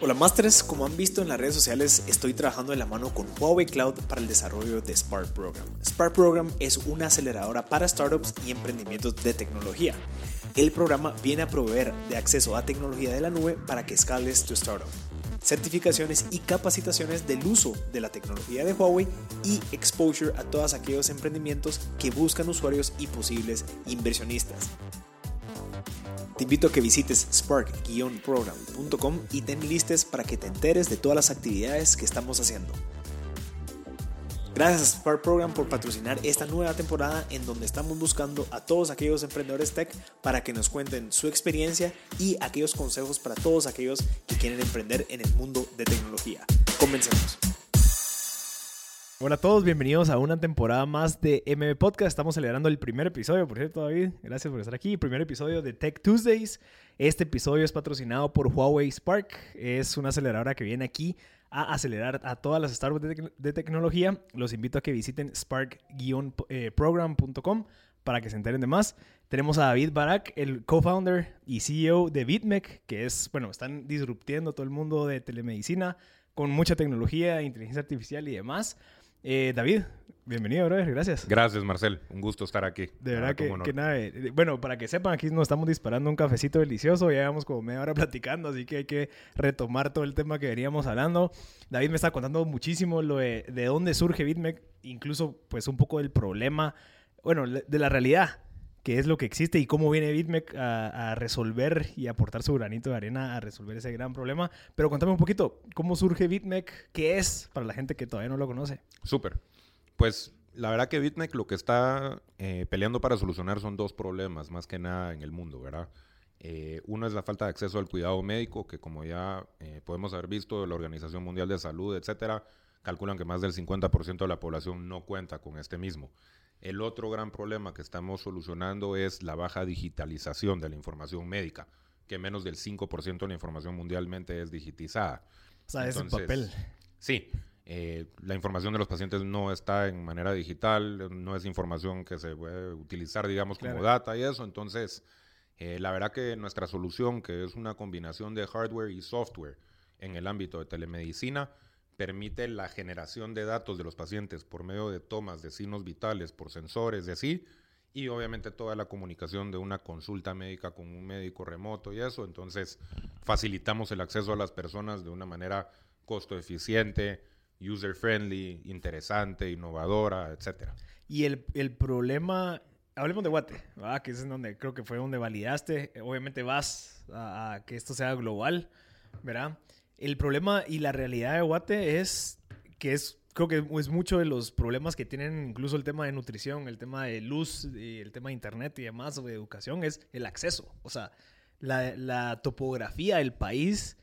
Hola Masters, como han visto en las redes sociales, estoy trabajando de la mano con Huawei Cloud para el desarrollo de Spark Program. Spark Program es una aceleradora para startups y emprendimientos de tecnología. El programa viene a proveer de acceso a tecnología de la nube para que escales tu startup, certificaciones y capacitaciones del uso de la tecnología de Huawei y exposure a todos aquellos emprendimientos que buscan usuarios y posibles inversionistas. Te invito a que visites spark-program.com y te enlistes para que te enteres de todas las actividades que estamos haciendo. Gracias a Spark Program por patrocinar esta nueva temporada en donde estamos buscando a todos aquellos emprendedores tech para que nos cuenten su experiencia y aquellos consejos para todos aquellos que quieren emprender en el mundo de tecnología. Comencemos. Hola a todos, bienvenidos a una temporada más de MB Podcast. Estamos celebrando el primer episodio, por cierto, David. Gracias por estar aquí. Primer episodio de Tech Tuesdays. Este episodio es patrocinado por Huawei Spark. Es una aceleradora que viene aquí a acelerar a todas las startups de, tecnología. Los invito a que visiten spark-program.com para que se enteren de más. Tenemos a David Barak, el co-founder y CEO de BitMEC, que es, bueno, están disruptiendo todo el mundo de telemedicina con mucha tecnología, inteligencia artificial y demás. Eh, David, bienvenido, brother. Gracias. Gracias, Marcel. Un gusto estar aquí. De verdad que, nada. Eh, bueno, para que sepan, aquí nos estamos disparando un cafecito delicioso. Ya llevamos como media hora platicando, así que hay que retomar todo el tema que veníamos hablando. David me está contando muchísimo lo de, de dónde surge BitMEC, incluso pues un poco del problema, bueno, de la realidad qué es lo que existe y cómo viene BitMEC a, resolver y aportar su granito de arena a resolver ese gran problema. Pero contame un poquito, ¿cómo surge BitMEC? ¿Qué es para la gente que todavía no lo conoce? Súper. Pues la verdad que BitMEC lo que está eh, peleando para solucionar son dos problemas, más que nada en el mundo, ¿verdad? Eh, uno es la falta de acceso al cuidado médico, que como ya eh, podemos haber visto la Organización Mundial de Salud, etcétera, calculan que más del 50% de la población no cuenta con este mismo. El otro gran problema que estamos solucionando es la baja digitalización de la información médica, que menos del 5% de la información mundialmente es digitizada. O sea, es en papel. Sí, eh, la información de los pacientes no está en manera digital, no es información que se puede utilizar, digamos, como data y eso. Entonces, eh, la verdad que nuestra solución, que es una combinación de hardware y software en el ámbito de telemedicina, permite la generación de datos de los pacientes por medio de tomas de signos vitales por sensores de así, y obviamente toda la comunicación de una consulta médica con un médico remoto y eso. Entonces, facilitamos el acceso a las personas de una manera costo eficiente, user friendly, interesante, innovadora, etc. Y el, el problema, hablemos de Guate, que es donde creo que fue donde validaste. Obviamente vas a, a que esto sea global, ¿verdad? El problema y la realidad de Guate es que es, creo que es mucho de los problemas que tienen incluso el tema de nutrición, el tema de luz, el tema de internet y demás, o de educación, es el acceso. O sea, la, la topografía del país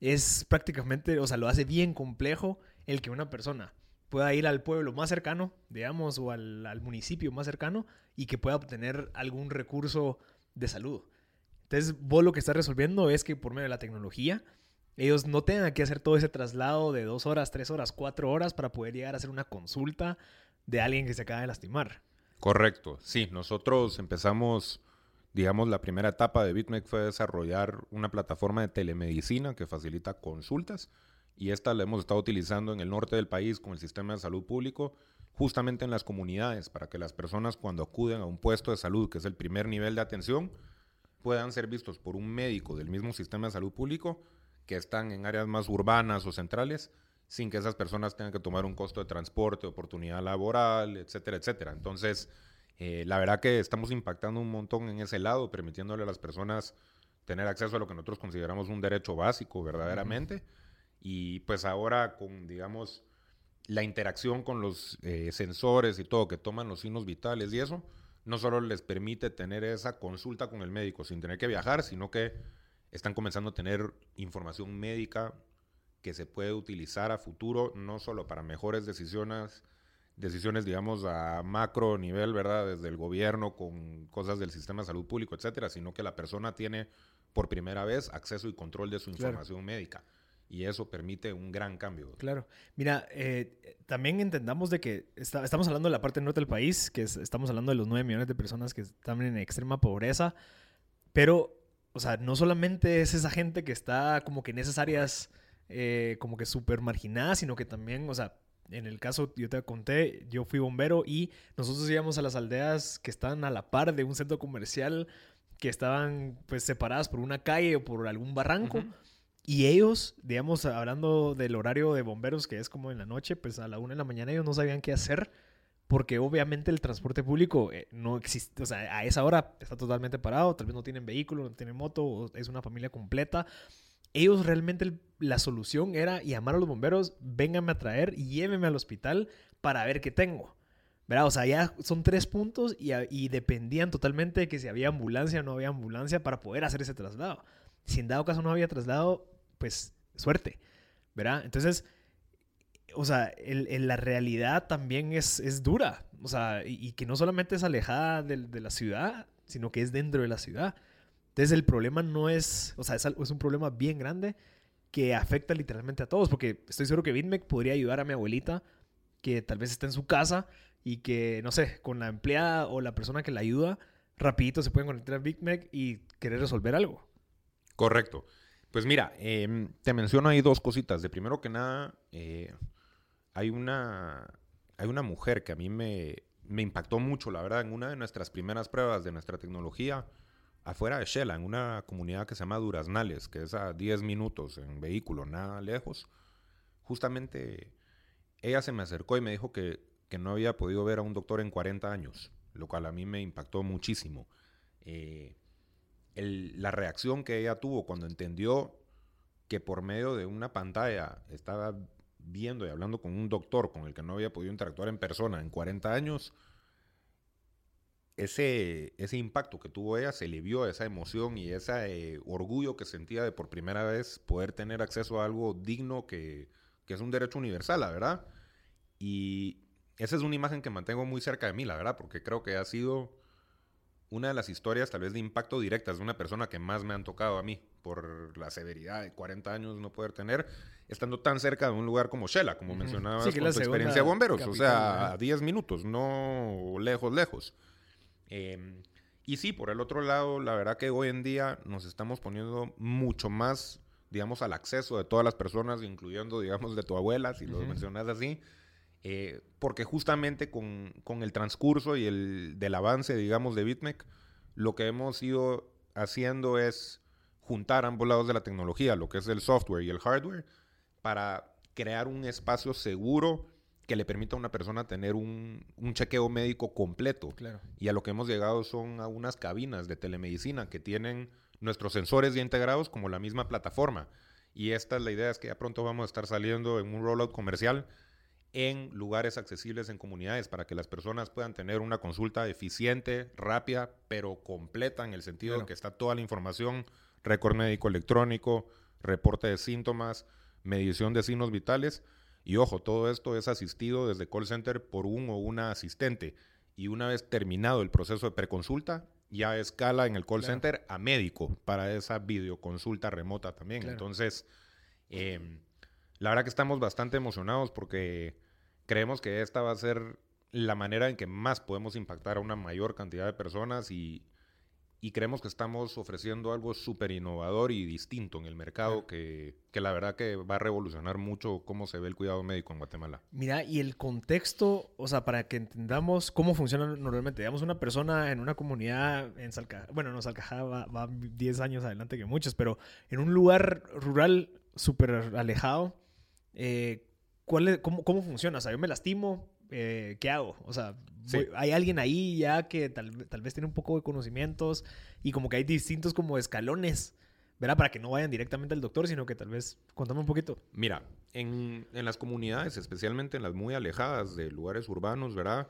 es prácticamente, o sea, lo hace bien complejo el que una persona pueda ir al pueblo más cercano, digamos, o al, al, municipio más cercano y que pueda obtener algún recurso de salud. Entonces, vos lo que estás resolviendo es que por medio de la tecnología ellos no tengan que hacer todo ese traslado de dos horas, tres horas, cuatro horas para poder llegar a hacer una consulta de alguien que se acaba de lastimar. Correcto, sí, nosotros empezamos, digamos, la primera etapa de BitMEC fue desarrollar una plataforma de telemedicina que facilita consultas y esta la hemos estado utilizando en el norte del país con el sistema de salud público, justamente en las comunidades, para que las personas cuando acuden a un puesto de salud, que es el primer nivel de atención, puedan ser vistos por un médico del mismo sistema de salud público que están en áreas más urbanas o centrales, sin que esas personas tengan que tomar un costo de transporte, oportunidad laboral, etcétera, etcétera. Entonces, eh, la verdad que estamos impactando un montón en ese lado, permitiéndole a las personas tener acceso a lo que nosotros consideramos un derecho básico verdaderamente. Y pues ahora con, digamos, la interacción con los eh, sensores y todo que toman los signos vitales y eso, no solo les permite tener esa consulta con el médico sin tener que viajar, sino que están comenzando a tener información médica que se puede utilizar a futuro, no solo para mejores decisiones, decisiones, digamos, a macro nivel, ¿verdad? Desde el gobierno con cosas del sistema de salud público, etcétera, sino que la persona tiene por primera vez acceso y control de su información médica. y eso permite un gran cambio. Claro. Mira, eh, también entendamos de que estamos hablando de la parte norte del país, que estamos hablando de los 9 millones de personas que están en extrema pobreza, pero, o sea, no solamente es esa gente que está como que en esas áreas eh, como que súper marginadas, sino que también, o sea, en el caso, yo te conté, yo fui bombero y nosotros íbamos a las aldeas que están a la par de un centro comercial que estaban pues separadas por una calle o por algún barranco. Y ellos, digamos, hablando del horario de bomberos, que es como en la noche, pues a la una de la mañana ellos no sabían qué hacer, porque obviamente el transporte público eh, no existe, o sea, a esa hora está totalmente parado, tal vez no tienen vehículo, no tienen moto, es una familia completa. Ellos realmente la solución era llamar a los bomberos, vénganme a traer y llévenme al hospital para ver qué tengo. ¿Verdad? O sea, ya son tres puntos y, y dependían totalmente de que si había ambulancia o no había ambulancia para poder hacer ese traslado. Si en dado caso no había traslado, pues suerte, ¿verdad? Entonces, o sea, el, la realidad también es, es dura, o sea, y, que no solamente es alejada de, de, la ciudad, sino que es dentro de la ciudad. Entonces, el problema no es, o sea, es, es un problema bien grande que afecta literalmente a todos, porque estoy seguro que BitMEC podría ayudar a mi abuelita, que tal vez está en su casa y que, no sé, con la empleada o la persona que la ayuda, rapidito se pueden conectar a BitMEC y querer resolver algo. Correcto. Pues mira, em, te menciono ahí dos cositas. De primero que nada, eh, hay, una, hay una mujer que a mí me, me, impactó mucho, la verdad, en una de nuestras primeras pruebas de nuestra tecnología, afuera de Shela, en una comunidad que se llama Duraznales, que es a 10 minutos en vehículo, nada lejos. Justamente ella se me acercó y me dijo que, que no había podido ver a un doctor en 40 años, lo cual a mí me impactó muchísimo. Eh, la reacción que ella tuvo cuando entendió que por medio de una pantalla estaba viendo y hablando con un doctor con el que no había podido interactuar en persona en 40 años, ese, ese impacto que tuvo ella se le vio esa emoción y ese eh, orgullo que sentía de por primera vez poder tener acceso a algo digno que, que es un derecho universal, la verdad. Y esa es una imagen que mantengo muy cerca de mí, la verdad, porque creo que ha sido una de las historias tal vez de impacto directas de una persona que más me han tocado a mí por la severidad de 40 años no poder tener, estando tan cerca de un lugar como Shela, como mencionabas con tu experiencia de bomberos, o sea, a 10 minutos, no lejos, lejos. Em, y sí, por el otro lado, la verdad que hoy en día nos estamos poniendo mucho más, digamos, al acceso de todas las personas, incluyendo, digamos, de tu abuela, si lo mencionas así, eh, porque justamente con, el transcurso y el del avance, digamos, de BitMEC, lo que hemos ido haciendo es juntar ambos lados de la tecnología, lo que es el software y el hardware, para crear un espacio seguro que le permita a una persona tener un, chequeo médico completo. Y a lo que hemos llegado son a unas cabinas de telemedicina que tienen nuestros sensores ya integrados como la misma plataforma. Y esta es la idea, es que ya pronto vamos a estar saliendo en un rollout comercial en lugares accesibles en comunidades para que las personas puedan tener una consulta eficiente, rápida, pero completa en el sentido de que está toda la información, récord médico electrónico, reporte de síntomas, medición de signos vitales. Y ojo, todo esto es asistido desde call center por un o una asistente. Y una vez terminado el proceso de preconsulta, ya escala en el call center a médico para esa videoconsulta remota también. Entonces, eh, la verdad que estamos bastante emocionados porque creemos que esta va a ser la manera en que más podemos impactar a una mayor cantidad de personas y, creemos que estamos ofreciendo algo súper innovador y distinto en el mercado que, la verdad que va a revolucionar mucho cómo se ve el cuidado médico en Guatemala. Mira, y el contexto, o sea, para que entendamos cómo funciona normalmente, digamos, una persona en una comunidad en Salcajá, bueno, no, Salcajá va, va 10 años adelante que muchos, pero en un lugar rural súper alejado, eh, ¿cuál cómo, cómo, funciona? O sea, yo me lastimo, eh, ¿qué hago? O sea, hay alguien ahí ya que tal, tal, vez tiene un poco de conocimientos y como que hay distintos como escalones, ¿verdad? Para que no vayan directamente al doctor, sino que tal vez, contame un poquito. Mira, en, en las comunidades, especialmente en las muy alejadas de lugares urbanos, ¿verdad?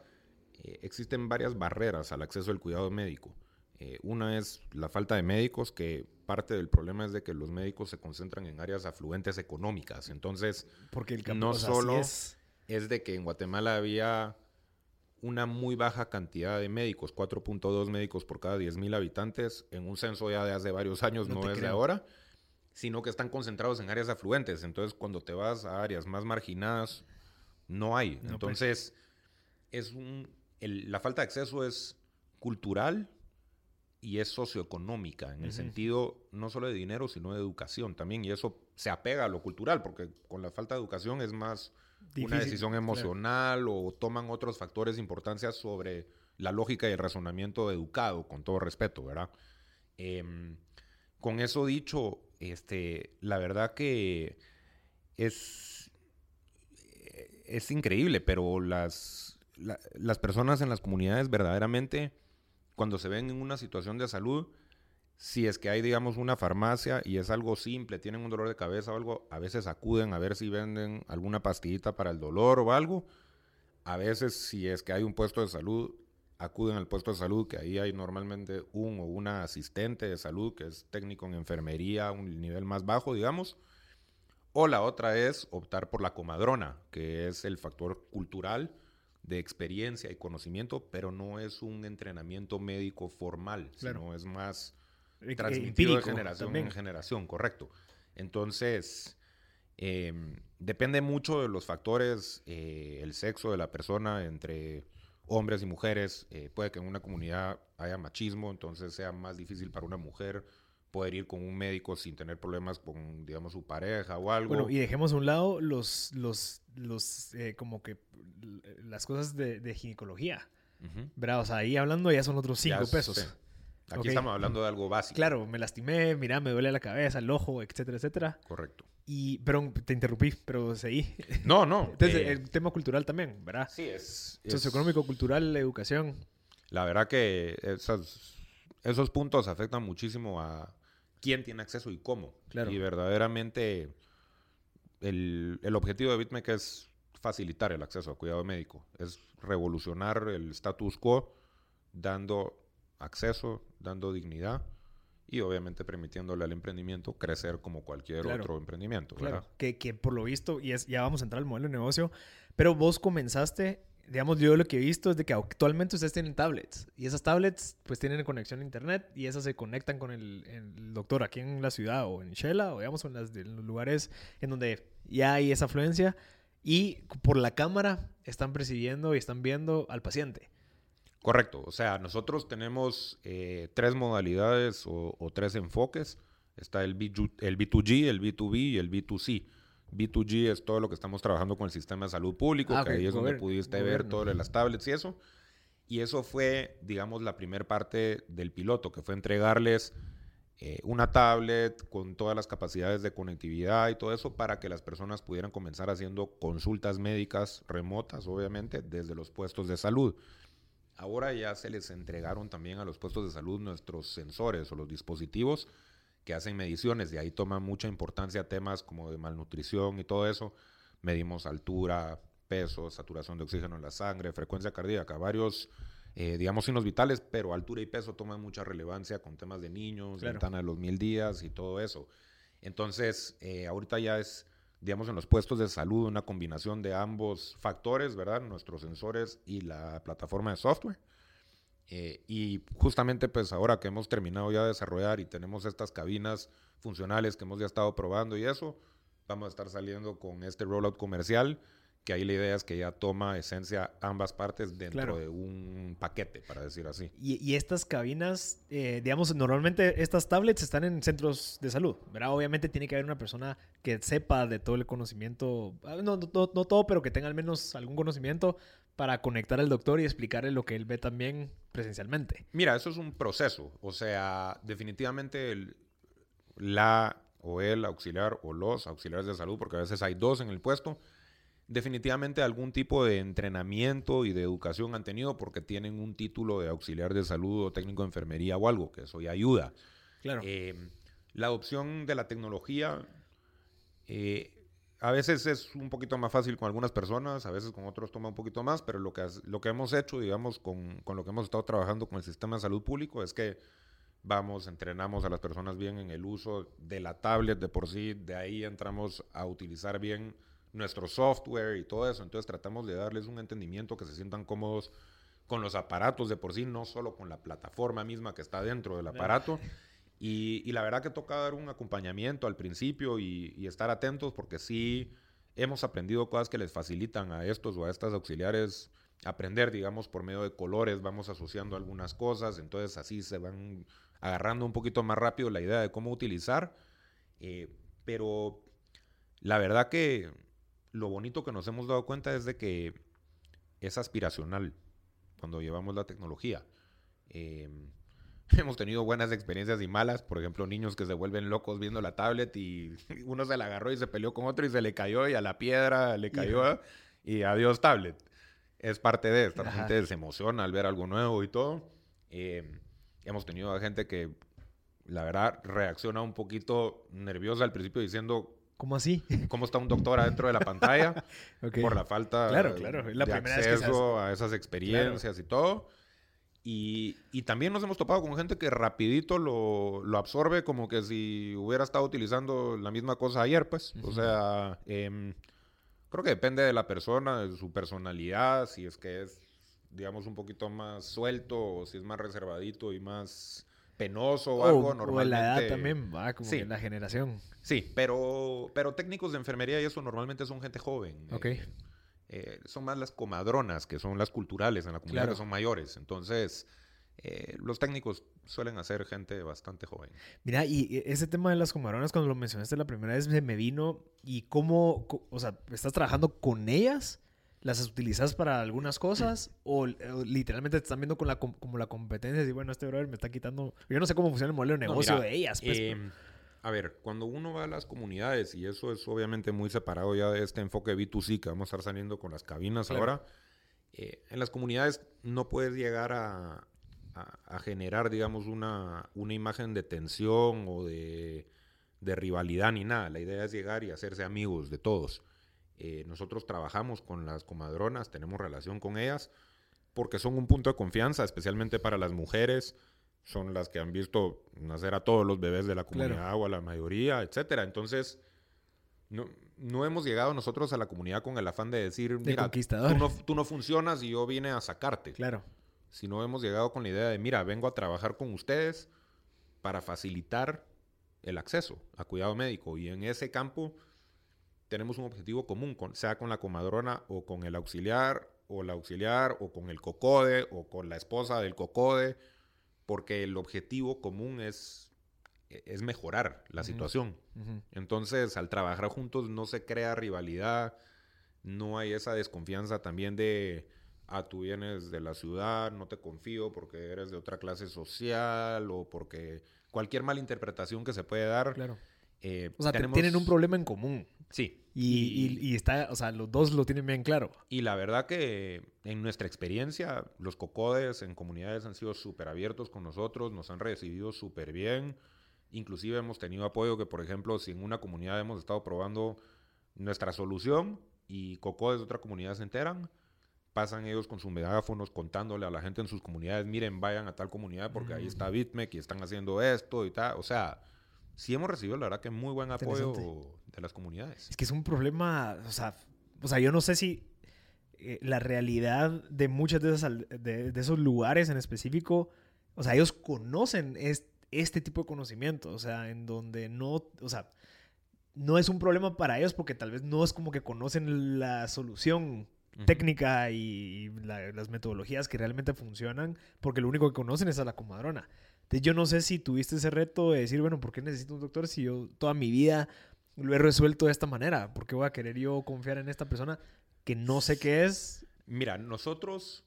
Eh, existen varias barreras al acceso al cuidado médico. Eh, una es la falta de médicos, que parte del problema es de que los médicos se concentran en áreas afluentes económicas. Entonces, Porque el no solo es... de que en Guatemala había una muy baja cantidad de médicos, 4.2 médicos por cada 10.000 habitantes, en un censo ya de hace varios años, no, es de ahora, sino que están concentrados en áreas afluentes. Entonces, cuando te vas a áreas más marginadas, no hay. No, pues. Entonces, es un, el- la falta de acceso es cultural y es socioeconómica, en el sentido no solo de dinero, sino de educación también. Y eso se apega a lo cultural, porque con la falta de educación es más una decisión claro. emocional o toman otros factores de importancia sobre la lógica y el razonamiento educado, con todo respeto, ¿verdad? Em, con eso dicho, este, la verdad que es, es increíble, pero las, la- las personas en las comunidades verdaderamente, cuando se ven en una situación de salud, si es que hay, digamos, una farmacia y es algo simple, tienen un dolor de cabeza o algo, a veces acuden a ver si venden alguna pastillita para el dolor o algo. A veces, si es que hay un puesto de salud, acuden al puesto de salud, que ahí hay normalmente un o una asistente de salud, que es técnico en enfermería, un nivel más bajo, digamos. O la otra es optar por la comadrona, que es el factor cultural de experiencia y conocimiento, pero no es un entrenamiento médico formal, Claro. sino es más Eh, transmitido de generación también. en generación, correcto. Entonces, eh, depende mucho de los factores, eh, el sexo de la persona entre hombres y mujeres. eh, puede que en una comunidad haya machismo, entonces sea más difícil para una mujer poder ir con un médico sin tener problemas con, digamos, su pareja o algo. Bueno, y dejemos a un lado los, los, los eh, como que las cosas de, de ginecología. ¿verdad? O sea, ahí hablando ya son otros cinco pesos. Aquí estamos hablando de algo básico. Claro, me lastimé, mira, me duele la cabeza, el ojo, etcétera, etcétera. Correcto. Y, perdón, te interrumpí, pero seguí. No, no. Entonces, eh, el tema cultural también, ¿verdad? sí, es, es- Socioeconómico, cultural, educación. La verdad que esas- esos puntos afectan muchísimo a quién tiene acceso y cómo. Claro. Y verdaderamente el, el objetivo de BitMEC es facilitar el acceso a cuidado médico. Es revolucionar el status quo dando acceso, dando dignidad y obviamente permitiéndole al emprendimiento crecer como cualquier Claro. otro emprendimiento. Claro, que, que por lo visto, y es, ya vamos a entrar al modelo de negocio, pero vos comenzaste, digamos, yo lo que he visto es de que actualmente ustedes tienen tablets y esas tablets pues tienen conexión a internet y esas se conectan con el, el doctor aquí en la ciudad o en Shela o digamos en, las, en los lugares en donde ya hay esa afluencia y por la cámara están percibiendo y están viendo al paciente. Correcto. O sea, nosotros tenemos eh, tres modalidades o, o tres enfoques. Está el, B2, el B2G, el B2B y el B2C. B2G es todo lo que estamos trabajando con el sistema de salud público, Ah, que ahí es donde pudiste ver gobierno. todo lo de las tablets y eso. Y eso fue, digamos, la primera parte del piloto, que fue entregarles eh, una tablet con todas las capacidades de conectividad y todo eso para que las personas pudieran comenzar haciendo consultas médicas remotas, obviamente, desde los puestos de salud. Ahora ya se les entregaron también a los puestos de salud nuestros sensores o los dispositivos que hacen mediciones. De ahí toman mucha importancia temas como de malnutrición y todo eso. Medimos altura, peso, saturación de oxígeno en la sangre, frecuencia cardíaca, varios, eh, digamos, signos vitales, pero altura y peso toman mucha relevancia con temas de niños, Claro. ventana de los mil días y todo eso. Entonces, eh, ahorita ya es, digamos, en los puestos de salud una combinación de ambos factores, ¿verdad? Nuestros sensores y la plataforma de software. Eh, y justamente pues ahora que hemos terminado ya de desarrollar y tenemos estas cabinas funcionales que hemos ya estado probando y eso, vamos a estar saliendo con este rollout comercial, que ahí la idea es que ya toma esencia ambas partes dentro Claro. de un paquete, para decir así. Y, y estas cabinas, eh, digamos, normalmente estas tablets están en centros de salud, ¿verdad? Obviamente tiene que haber una persona que sepa de todo el conocimiento, ah, no, no, no- no todo, pero que tenga al menos algún conocimiento para conectar al doctor y explicarle lo que él ve también presencialmente. Mira, eso es un proceso. O sea, definitivamente el- la o el auxiliar o los auxiliares de salud, porque a veces hay dos en el puesto, definitivamente algún tipo de entrenamiento y de educación han tenido porque tienen un título de auxiliar de salud o técnico de enfermería o algo, que eso ya ayuda. Claro. Eh, la adopción de la tecnología eh, a veces es un poquito más fácil con algunas personas, a veces con otros toma un poquito más, pero lo que, lo que hemos hecho, digamos, con, con lo que hemos estado trabajando con el sistema de salud público es que vamos, entrenamos a las personas bien en el uso de la tablet de por sí, de ahí entramos a utilizar bien nuestro software y todo eso, entonces tratamos de darles un entendimiento que se sientan cómodos con los aparatos de por sí, no solo con la plataforma misma que está dentro del aparato. Y, la verdad que toca dar un acompañamiento al principio y, estar atentos porque sí hemos aprendido cosas que les facilitan a estos o a estas auxiliares aprender, digamos, por medio de colores, vamos asociando algunas cosas, entonces así se van agarrando un poquito más rápido la idea de cómo utilizar, eh, pero la verdad que lo bonito que nos hemos dado cuenta es de que es aspiracional cuando llevamos la tecnología. Em, hemos tenido buenas experiencias y malas, por ejemplo, niños que se vuelven locos viendo la tablet y uno se la agarró y se peleó con otro y se le cayó y a la piedra le cayó y adiós tablet. Es parte de, esta gente se emociona al ver algo nuevo y todo. Em, hemos tenido a gente que, la verdad, reacciona un poquito nerviosa al principio diciendo, ¿Cómo así? ¿Cómo está un doctor adentro de la pantalla? Por la falta claro, claro. la de acceso a esas experiencias y todo. Y, y, también nos hemos topado con gente que rapidito lo, lo, absorbe como que si hubiera estado utilizando la misma cosa ayer, pues. O sea, eh, creo que depende de la persona, de su personalidad, si es que es, digamos, un poquito más suelto o si es más reservadito y más penoso o, algo, normalmente... O la edad también, va, como sí. la generación. Sí, pero, pero técnicos de enfermería y eso normalmente son gente joven. Ok. Eh, eh, son más las comadronas, que son las culturales en la comunidad, que son mayores. Entonces, eh, los técnicos suelen hacer gente bastante joven. Mira, y ese tema de las comadronas, cuando lo mencionaste la primera vez, me vino. ¿Y cómo, o sea, estás trabajando con ellas? ¿Las utilizas para algunas cosas? ¿O, literalmente te están viendo con la, como la competencia? Y bueno, este brother me está quitando. Yo no sé cómo funciona el modelo de negocio de ellas. Pues, em, a ver, cuando uno va a las comunidades, y eso es obviamente muy separado ya de este enfoque B2C que vamos a estar saliendo con las cabinas ahora, eh, en las comunidades no puedes llegar a, a, generar, digamos, una, una, imagen de tensión o de, de, rivalidad ni nada. La idea es llegar y hacerse amigos de todos. Eh, nosotros trabajamos con las comadronas, tenemos relación con ellas, porque son un punto de confianza, especialmente para las mujeres. Son las que han visto nacer a todos los bebés de la comunidad o a la mayoría, etcétera. Entonces, no, no hemos llegado nosotros a la comunidad con el afán de decir, mira, tú no, tú no funcionas y yo vine a sacarte. Claro no hemos llegado con la idea de, mira, vengo a trabajar con ustedes para facilitar el acceso a cuidado médico. Y en ese campo tenemos un objetivo común, sea con la comadrona o con el auxiliar o la auxiliar o con el cocode o con la esposa del cocode, porque el objetivo común es, es mejorar la situación. Entonces, al trabajar juntos no se crea rivalidad, no hay esa desconfianza también de ah, tú vienes de la ciudad, no te confío porque eres de otra clase social o porque cualquier malinterpretación que se puede dar. Claro. Eh, o sea, tienen un problema en común. Sí. Y, y, está, o sea, los dos lo tienen bien claro. Y la verdad que en nuestra experiencia, los cocodes en comunidades han sido súper abiertos con nosotros, nos han recibido súper bien. Inclusive hemos tenido apoyo que, por ejemplo, si en una comunidad hemos estado probando nuestra solución y cocodes de otra comunidad se enteran, pasan ellos con sus megáfonos contándole a la gente en sus comunidades, miren, vayan a tal comunidad porque ahí está Bitmec y están haciendo esto y tal. O sea, sí hemos recibido, la verdad, que muy buen apoyo de las comunidades. Es que es un problema, o sea, o sea yo no sé si eh, la realidad de muchos de, de, esos lugares en específico, o sea, ellos conocen este tipo de conocimiento, o sea, en donde no, o sea, no es un problema para ellos porque tal vez no es como que conocen la solución técnica y, las metodologías que realmente funcionan, porque lo único que conocen es a la comadrona. Entonces yo no sé si tuviste ese reto de decir, bueno, ¿por qué necesito un doctor si yo toda mi vida lo he resuelto de esta manera? ¿Por qué voy a querer yo confiar en esta persona que no sé qué es? Mira, nosotros,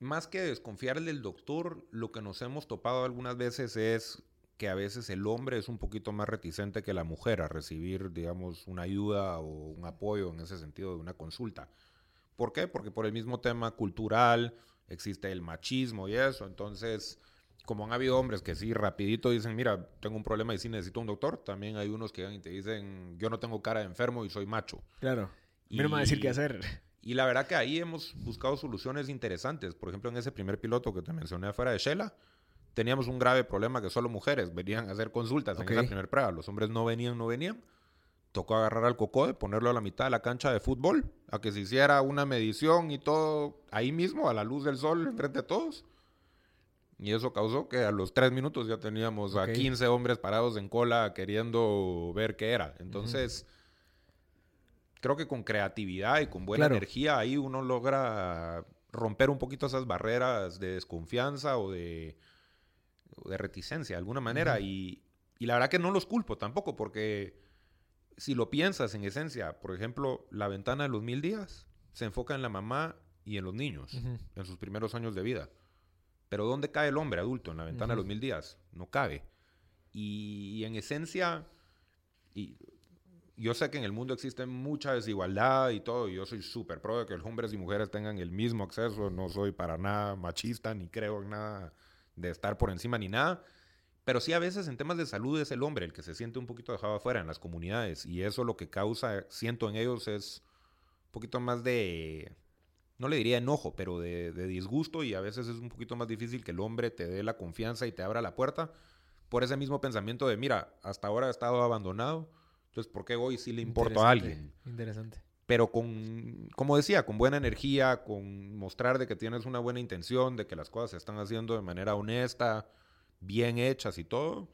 más que desconfiar del doctor, lo que nos hemos topado algunas veces es que a veces el hombre es un poquito más reticente que la mujer a recibir, digamos, una ayuda o un apoyo en ese sentido de una consulta. ¿Por qué? Porque por el mismo tema cultural existe el machismo y eso. Entonces, como han habido hombres que sí rapidito dicen, mira, tengo un problema y sí necesito un doctor, también hay unos que van y te dicen, yo no tengo cara de enfermo y soy macho. Claro. Y no me va a decir qué hacer. Y la verdad que ahí hemos buscado soluciones interesantes. Por ejemplo, en ese primer piloto que te mencioné afuera de Shela, teníamos un grave problema que solo mujeres venían a hacer consultas en esa primera prueba. Los hombres no venían, no venían. Tocó agarrar al cocode, ponerlo a la mitad de la cancha de fútbol, a que se hiciera una medición y todo ahí mismo, a la luz del sol, enfrente de todos. Y eso causó que a los tres minutos ya teníamos a 15 hombres parados en cola queriendo ver qué era. Entonces, creo que con creatividad y con buena energía ahí uno logra romper un poquito esas barreras de desconfianza o de, de reticencia de alguna manera. y, y la verdad que no los culpo tampoco, porque si lo piensas en esencia, por ejemplo, la ventana de los mil días se enfoca en la mamá y en los niños, en sus primeros años de vida. Pero ¿dónde cae el hombre adulto en la ventana de los mil días? No cabe. Y, en esencia, y yo sé que en el mundo existe mucha desigualdad y todo, y yo soy súper pro de que los hombres y mujeres tengan el mismo acceso, no soy para nada machista, ni creo en nada de estar por encima ni nada, pero sí a veces en temas de salud es el hombre el que se siente un poquito dejado afuera en las comunidades y eso lo que causa, siento en ellos, es un poquito más de, no le diría enojo, pero de, disgusto y a veces es un poquito más difícil que el hombre te dé la confianza y te abra la puerta por ese mismo pensamiento de, mira, hasta ahora he estado abandonado, entonces ¿por qué hoy sí le importo a alguien? Interesante. Pero con, como decía, con buena energía, con mostrar de que tienes una buena intención, de que las cosas se están haciendo de manera honesta, bien hechas y todo,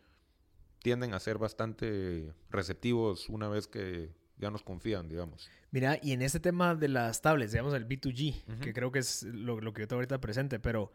tienden a ser bastante receptivos una vez que ya nos confían, digamos. Mira, y en este tema de las tablets, digamos el B2G, que creo que es lo, lo, que yo tengo ahorita presente, pero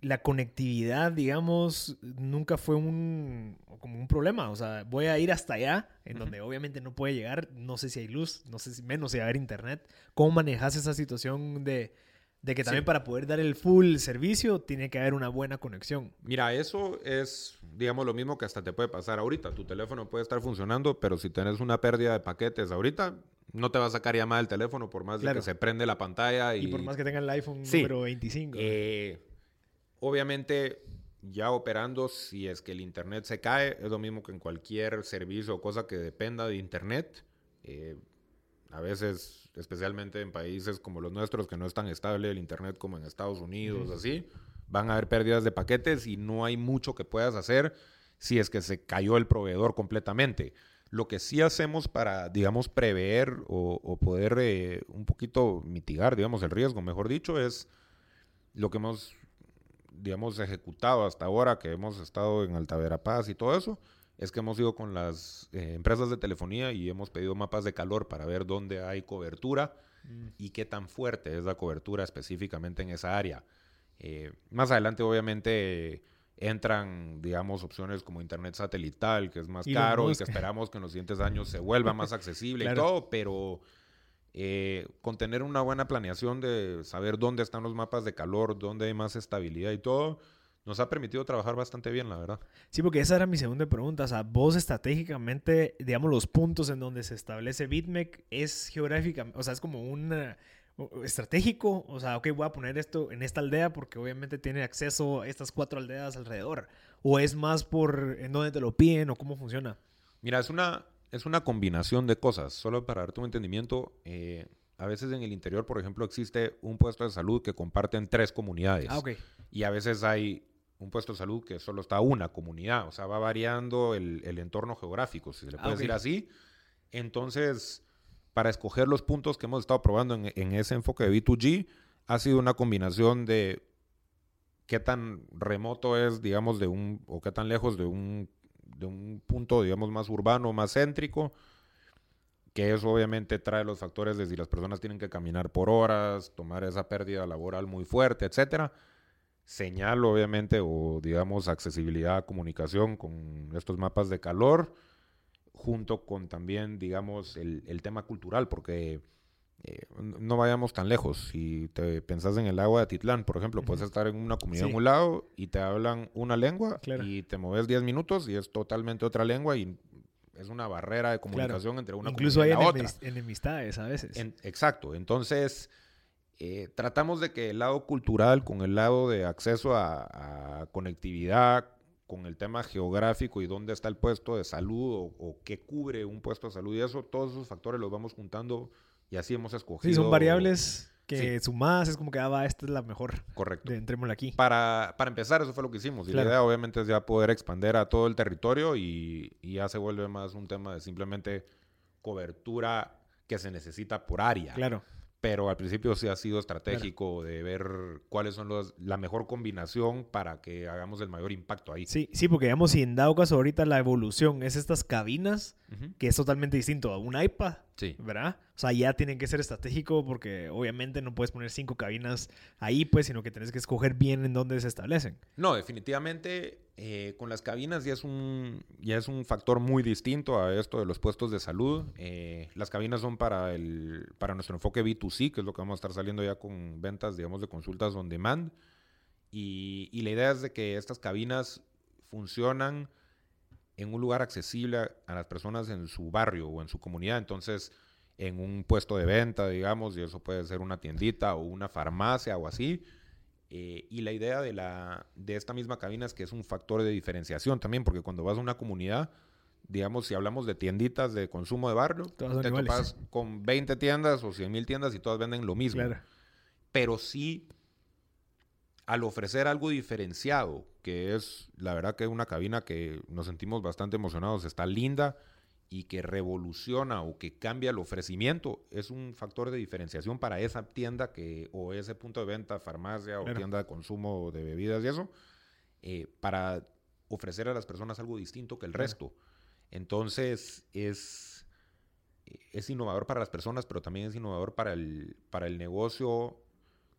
la conectividad, digamos, nunca fue un, como un problema. O sea, voy a ir hasta allá, en donde obviamente no puede llegar, no sé si hay luz, no sé si menos si va a haber internet. ¿Cómo manejas esa situación de de que también para poder dar el full servicio tiene que haber una buena conexión. Mira, eso es, digamos, lo mismo que hasta te puede pasar ahorita. Tu teléfono puede estar funcionando, pero si tienes una pérdida de paquetes ahorita, no te va a sacar llamada el teléfono por más de que se prende la pantalla. Y, y por más que tenga el iPhone número 25. Eh, obviamente, ya operando, si es que el Internet se cae, es lo mismo que en cualquier servicio o cosa que dependa de Internet. Eh, a veces especialmente en países como los nuestros, que no es tan estable el Internet como en Estados Unidos, así, van a haber pérdidas de paquetes y no hay mucho que puedas hacer si es que se cayó el proveedor completamente. Lo que sí hacemos para, digamos, prever o, poder eh, un poquito mitigar, digamos, el riesgo, mejor dicho, es lo que hemos, digamos, ejecutado hasta ahora, que hemos estado en Alta Verapaz y todo eso, es que hemos ido con las eh, empresas de telefonía y hemos pedido mapas de calor para ver dónde hay cobertura mm. y qué tan fuerte es la cobertura específicamente en esa área. Eh, más adelante, obviamente, entran, digamos, opciones como Internet satelital, que es más caro y que esperamos que en los siguientes años se vuelva más accesible y todo, pero eh, con tener una buena planeación de saber dónde están los mapas de calor, dónde hay más estabilidad y todo, nos ha permitido trabajar bastante bien, la verdad. Sí, porque esa era mi segunda pregunta. O sea, vos estratégicamente, digamos, los puntos en donde se establece BitMEC es geográficamente, o sea, es como un estratégico. O sea, ok, voy a poner esto en esta aldea porque obviamente tiene acceso a estas cuatro aldeas alrededor. O es más por en dónde te lo piden o cómo funciona. Mira, es una, es una combinación de cosas. Solo para darte un entendimiento, eh, a veces en el interior, por ejemplo, existe un puesto de salud que comparten tres comunidades. Ah, ok. Y a veces hay un puesto de salud que solo está una comunidad, o sea, va variando el, entorno geográfico, si se le ah, puede decir así. Entonces, para escoger los puntos que hemos estado probando en, ese enfoque de B2G, ha sido una combinación de qué tan remoto es, digamos, de un, o qué tan lejos de un, de un punto, digamos, más urbano, más céntrico, que eso obviamente trae los factores de si las personas tienen que caminar por horas, tomar esa pérdida laboral muy fuerte, etcétera señal, obviamente, o digamos accesibilidad a comunicación con estos mapas de calor, junto con también, digamos, el, tema cultural, porque eh, no vayamos tan lejos. Si te pensás en el agua de Titlán, por ejemplo, puedes estar en una comunidad en un lado y te hablan una lengua y te mueves 10 minutos y es totalmente otra lengua y es una barrera de comunicación entre una Incluso comunidad y la otra. Incluso hay enemistades a veces. exacto. Entonces eh, tratamos de que el lado cultural con el lado de acceso a, conectividad, con el tema geográfico y dónde está el puesto de salud o, qué cubre un puesto de salud y eso, todos esos factores los vamos juntando y así hemos escogido. Sí, son variables que sumadas es como que, ah, va, esta es la mejor. Correcto. Entrémosla aquí. Para, para empezar, eso fue lo que hicimos. Y la idea, obviamente, es ya poder expandir a todo el territorio y, y ya se vuelve más un tema de simplemente cobertura que se necesita por área. Claro pero al principio sí ha sido estratégico de ver cuáles son los, la mejor combinación para que hagamos el mayor impacto ahí. Sí, sí, porque digamos, si en dado caso ahorita la evolución es estas cabinas, que es totalmente distinto a un iPad, Sí. ¿verdad? O sea, ya tienen que ser estratégico porque obviamente no puedes poner cinco cabinas ahí, pues, sino que tienes que escoger bien en dónde se establecen. No, definitivamente eh, con las cabinas ya es, un, ya es un factor muy distinto a esto de los puestos de salud. Eh, las cabinas son para, el, para nuestro enfoque B2C, que es lo que vamos a estar saliendo ya con ventas, digamos, de consultas on demand. Y, y la idea es de que estas cabinas funcionan en un lugar accesible a, a las personas en su barrio o en su comunidad. Entonces, en un puesto de venta, digamos, y eso puede ser una tiendita o una farmacia o así. Eh, y la idea de, la, de esta misma cabina es que es un factor de diferenciación también, porque cuando vas a una comunidad, digamos, si hablamos de tienditas de consumo de barrio, Todas te topas con 20 tiendas o 100 mil tiendas y todas venden lo mismo. Claro. Pero sí, al ofrecer algo diferenciado, que es la verdad que una cabina que nos sentimos bastante emocionados, está linda y que revoluciona o que cambia el ofrecimiento, es un factor de diferenciación para esa tienda que, o ese punto de venta, farmacia o Claro. tienda de consumo de bebidas y eso, eh, para ofrecer a las personas algo distinto que el Claro. resto. Entonces, es, es innovador para las personas, pero también es innovador para el, para el negocio,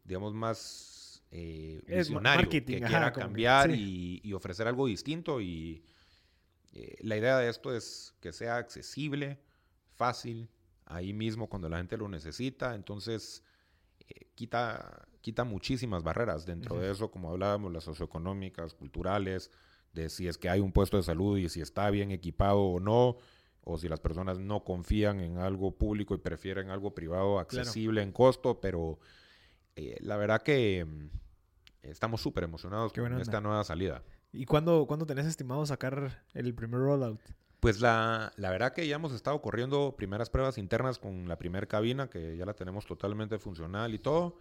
digamos, más eh, visionario, que quiera cambiar sí. y, y ofrecer algo distinto. Y eh, la idea de esto es que sea accesible, fácil, ahí mismo cuando la gente lo necesita. Entonces, eh, quita, quita muchísimas barreras dentro de eso, como hablábamos, las socioeconómicas, culturales, de si es que hay un puesto de salud y si está bien equipado o no, o si las personas no confían en algo público y prefieren algo privado accesible en costo, pero eh, la verdad que mm, estamos súper emocionados con esta nueva salida. ¿Y cuándo, cuándo tenés estimado sacar el primer rollout? Pues la, la verdad que ya hemos estado corriendo primeras pruebas internas con la primera cabina, que ya la tenemos totalmente funcional y todo.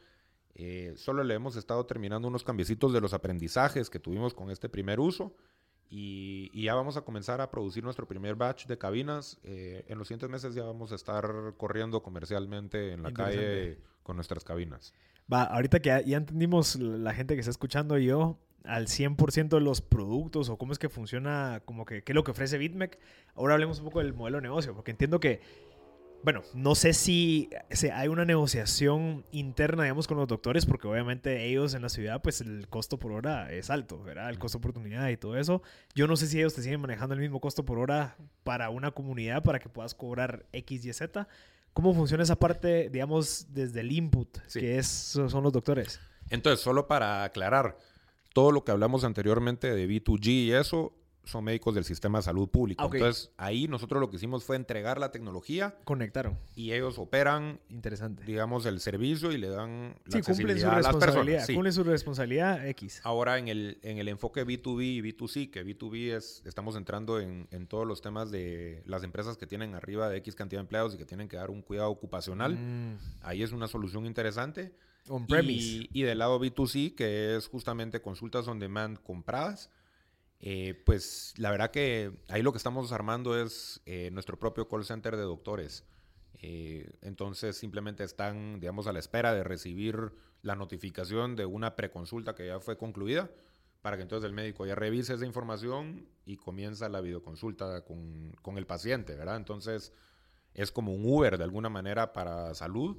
Eh, solo le hemos estado terminando unos cambiecitos de los aprendizajes que tuvimos con este primer uso. Y, y ya vamos a comenzar a producir nuestro primer batch de cabinas. Eh, en los siguientes meses ya vamos a estar corriendo comercialmente en la calle con nuestras cabinas. Va, ahorita que ya, entendimos la gente que está escuchando y yo al 100% de los productos o cómo es que funciona, como que qué es lo que ofrece BitMEC, ahora hablemos un poco del modelo de negocio, porque entiendo que, bueno, no sé si hay una negociación interna, digamos, con los doctores, porque obviamente ellos en la ciudad, pues el costo por hora es alto, ¿verdad? El costo de oportunidad y todo eso. Yo no sé si ellos te siguen manejando el mismo costo por hora para una comunidad para que puedas cobrar X, Y, Z. ¿Cómo funciona esa parte, digamos, desde el input, Sí. que es, son los doctores? Entonces, solo para aclarar, todo lo que hablamos anteriormente de B2G y eso son médicos del sistema de salud público. Entonces, ahí nosotros lo que hicimos fue entregar la tecnología Conectaron. y ellos operan, Interesante. digamos, el servicio y le dan la Sí, cumplen su accesibilidad a las responsabilidad. personas. Sí. Cumplen su responsabilidad X. Ahora en el, en el enfoque B2B y B2C, que B2B es, estamos entrando en, en todos los temas de las empresas que tienen arriba de X cantidad de empleados y que tienen que dar un cuidado ocupacional. Mm, Ahí es una solución interesante. On-premise. Y, y del lado B2C, que es justamente consultas on demand compradas, eh, pues la verdad que ahí lo que estamos armando es eh, nuestro propio call center de doctores. Eh, entonces simplemente están, digamos, a la espera de recibir la notificación de una preconsulta que ya fue concluida para que entonces el médico ya revise esa información y comienza la videoconsulta con, con el paciente, ¿verdad? Entonces es como un Uber de alguna manera para salud.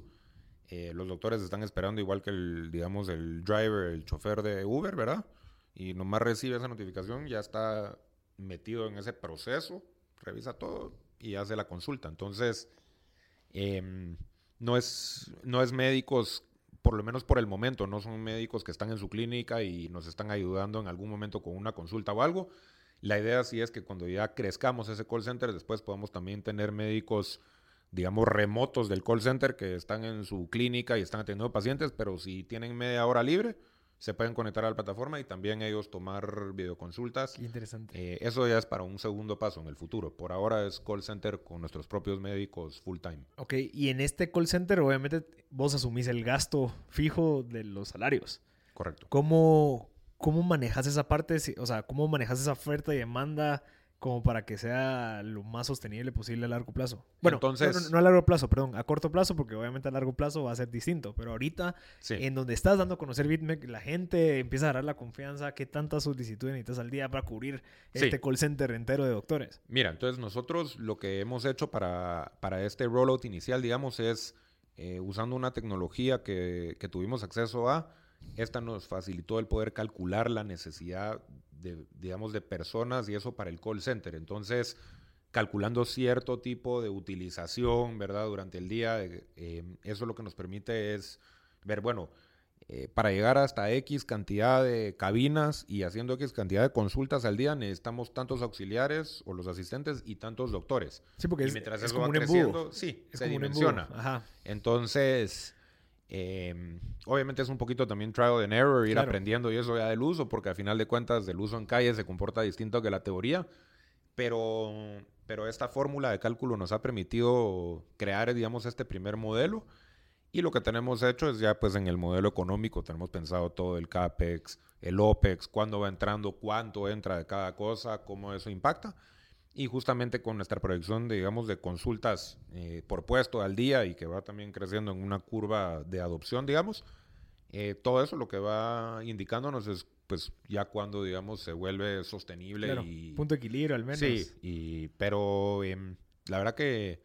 Los doctores están esperando igual que el, digamos, el driver, el chofer de Uber, ¿verdad? Y nomás recibe esa notificación, ya está metido en ese proceso, revisa todo y hace la consulta. Entonces, em, no, es, no es médicos, por lo menos por el momento, no son médicos que están en su clínica y nos están ayudando en algún momento con una consulta o algo. La idea sí es que cuando ya crezcamos ese call center, después podamos también tener médicos digamos, remotos del call center que están en su clínica y están atendiendo pacientes, pero si tienen media hora libre, se pueden conectar a la plataforma y también ellos tomar videoconsultas. Qué interesante. Eh, eso ya es para un segundo paso en el futuro. Por ahora es call center con nuestros propios médicos full time. Ok, y en este call center, obviamente, vos asumís el gasto fijo de los salarios. Correcto. ¿Cómo, cómo manejas esa parte? O sea, ¿cómo manejas esa oferta y demanda como para que sea lo más sostenible posible a largo plazo. Bueno, Entonces- no, no- no a largo plazo, perdón, a corto plazo, porque obviamente a largo plazo va a ser distinto, pero ahorita Sí. en donde estás dando a conocer BitMEC, la gente empieza a agarrar la confianza, qué tantas solicitudes necesitas al día para cubrir Sí. este call center entero de doctores. Mira, entonces nosotros lo que hemos hecho para, para este rollout inicial, digamos, es eh, usando una tecnología que, que tuvimos acceso a, esta nos facilitó el poder calcular la necesidad de, digamos, de personas y eso para el call center. Entonces, calculando cierto tipo de utilización, ¿verdad? Durante el día, eh, eso lo que nos permite es ver, bueno, eh, para llegar hasta X cantidad de cabinas y haciendo X cantidad de consultas al día, necesitamos tantos auxiliares o los asistentes y tantos doctores. Sí, porque y es, mientras es eso como va un embudo. creciendo, sí, Es se dimensiona. Ajá. Entonces, eh, obviamente es un poquito también trial and error, ir Claro. aprendiendo y eso ya del uso, porque al final de cuentas el uso en calle se comporta distinto que la teoría, pero, pero esta fórmula de cálculo nos ha permitido crear, digamos, este primer modelo. Y lo que tenemos hecho es ya pues en el modelo económico tenemos pensado todo el CAPEX, el OPEX, cuándo va entrando, cuánto entra de cada cosa, cómo eso impacta. Y justamente con nuestra proyección, de, digamos, de consultas eh, por puesto al día y que va también creciendo en una curva de adopción, digamos, eh, todo eso lo que va indicándonos es pues ya cuando, digamos, se vuelve sostenible Claro, y... punto de equilibrio al menos. Sí, y, pero em, la verdad que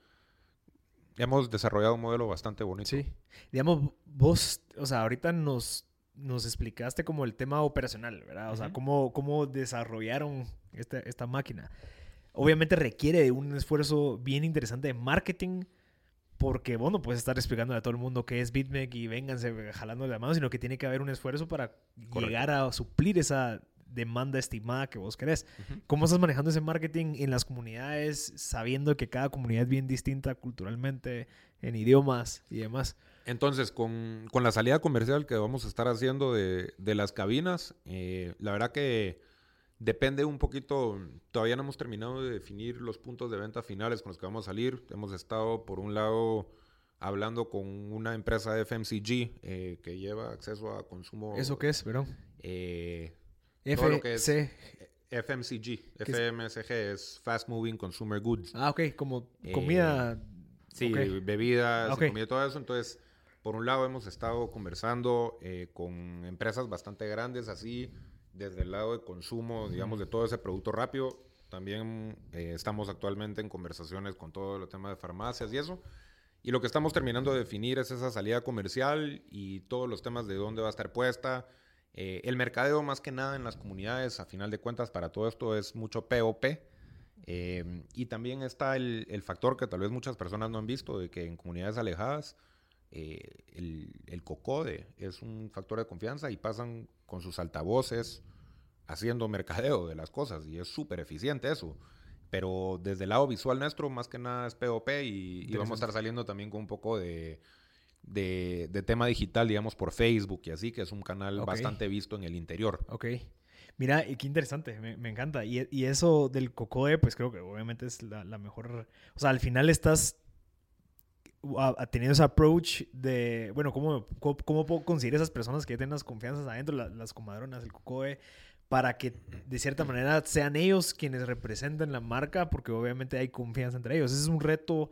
hemos desarrollado un modelo bastante bonito. Sí. Digamos, vos, o sea, ahorita nos, nos explicaste como el tema operacional, ¿verdad? O sea, cómo, cómo desarrollaron esta, esta máquina. Obviamente requiere de un esfuerzo bien interesante de marketing, porque vos no puedes estar explicándole a todo el mundo qué es BitMEC y vénganse jalando la mano, sino que tiene que haber un esfuerzo para llegar a suplir esa demanda estimada que vos querés. ¿Cómo estás manejando ese marketing en las comunidades, sabiendo que cada comunidad es bien distinta culturalmente, en idiomas y demás? Entonces, con, con la salida comercial que vamos a estar haciendo de, de las cabinas, eh, la verdad que depende un poquito, todavía no hemos terminado de definir los puntos de venta finales con los que vamos a salir. Hemos estado, por un lado, hablando con una empresa FMCG eh, que lleva acceso a consumo. ¿Eso qué es, perdón? eh, Todo lo que es-. FMCG. FMCG es Fast Moving Consumer Goods. Ah, ok, como Eh, comida. Sí, bebidas, Ok. comida y todo eso. Entonces, por un lado hemos estado conversando eh, con empresas bastante grandes, así, desde el lado de consumo, digamos, de todo ese producto rápido. También eh, estamos actualmente en conversaciones con todo el tema de farmacias y eso. Y lo que estamos terminando de definir es esa salida comercial y todos los temas de dónde va a estar puesta. Eh, el mercadeo, más que nada en las comunidades, a final de cuentas, para todo esto es mucho POP. Eh, y también está el, el factor que tal vez muchas personas no han visto, de que en comunidades alejadas eh, el, el cocode es un factor de confianza y pasan con sus altavoces haciendo mercadeo de las cosas y es súper eficiente eso. Pero desde el lado visual nuestro, más que nada es POP y, y vamos a estar saliendo también con un poco de, de, de tema digital, digamos, por Facebook y así, que es un canal bastante visto en el interior. Ok. Mira, y qué interesante, me, me encanta. Y, y eso del cocode, pues creo que obviamente es la, la mejor. O sea, al final estás a- teniendo ese approach de, bueno, ¿cómo, cómo, puedo conseguir esas personas que tienen las confianzas adentro, la- las comadronas, el cocode, para que de cierta manera sean ellos quienes representen la marca, porque obviamente hay confianza entre ellos. Ese es un reto,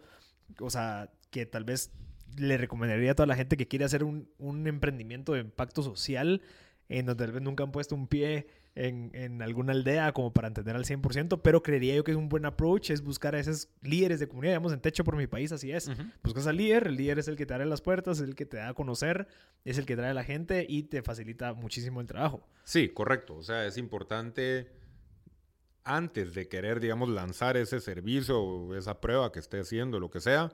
o sea, que tal vez le recomendaría a toda la gente que quiere hacer un, un emprendimiento de impacto social en donde tal vez nunca han puesto un pie en, en alguna aldea como para entender al 100%, pero creería yo que es un buen approach, es buscar a esos líderes de comunidad, digamos, en Techo por mi país, así es. Ujú. Buscas al líder, el líder es el que te abre las puertas, es el que te da a conocer, es el que trae a la gente y te facilita muchísimo el trabajo. Sí, correcto. O sea, es importante antes de querer, digamos, lanzar ese servicio o esa prueba que esté haciendo, lo que sea,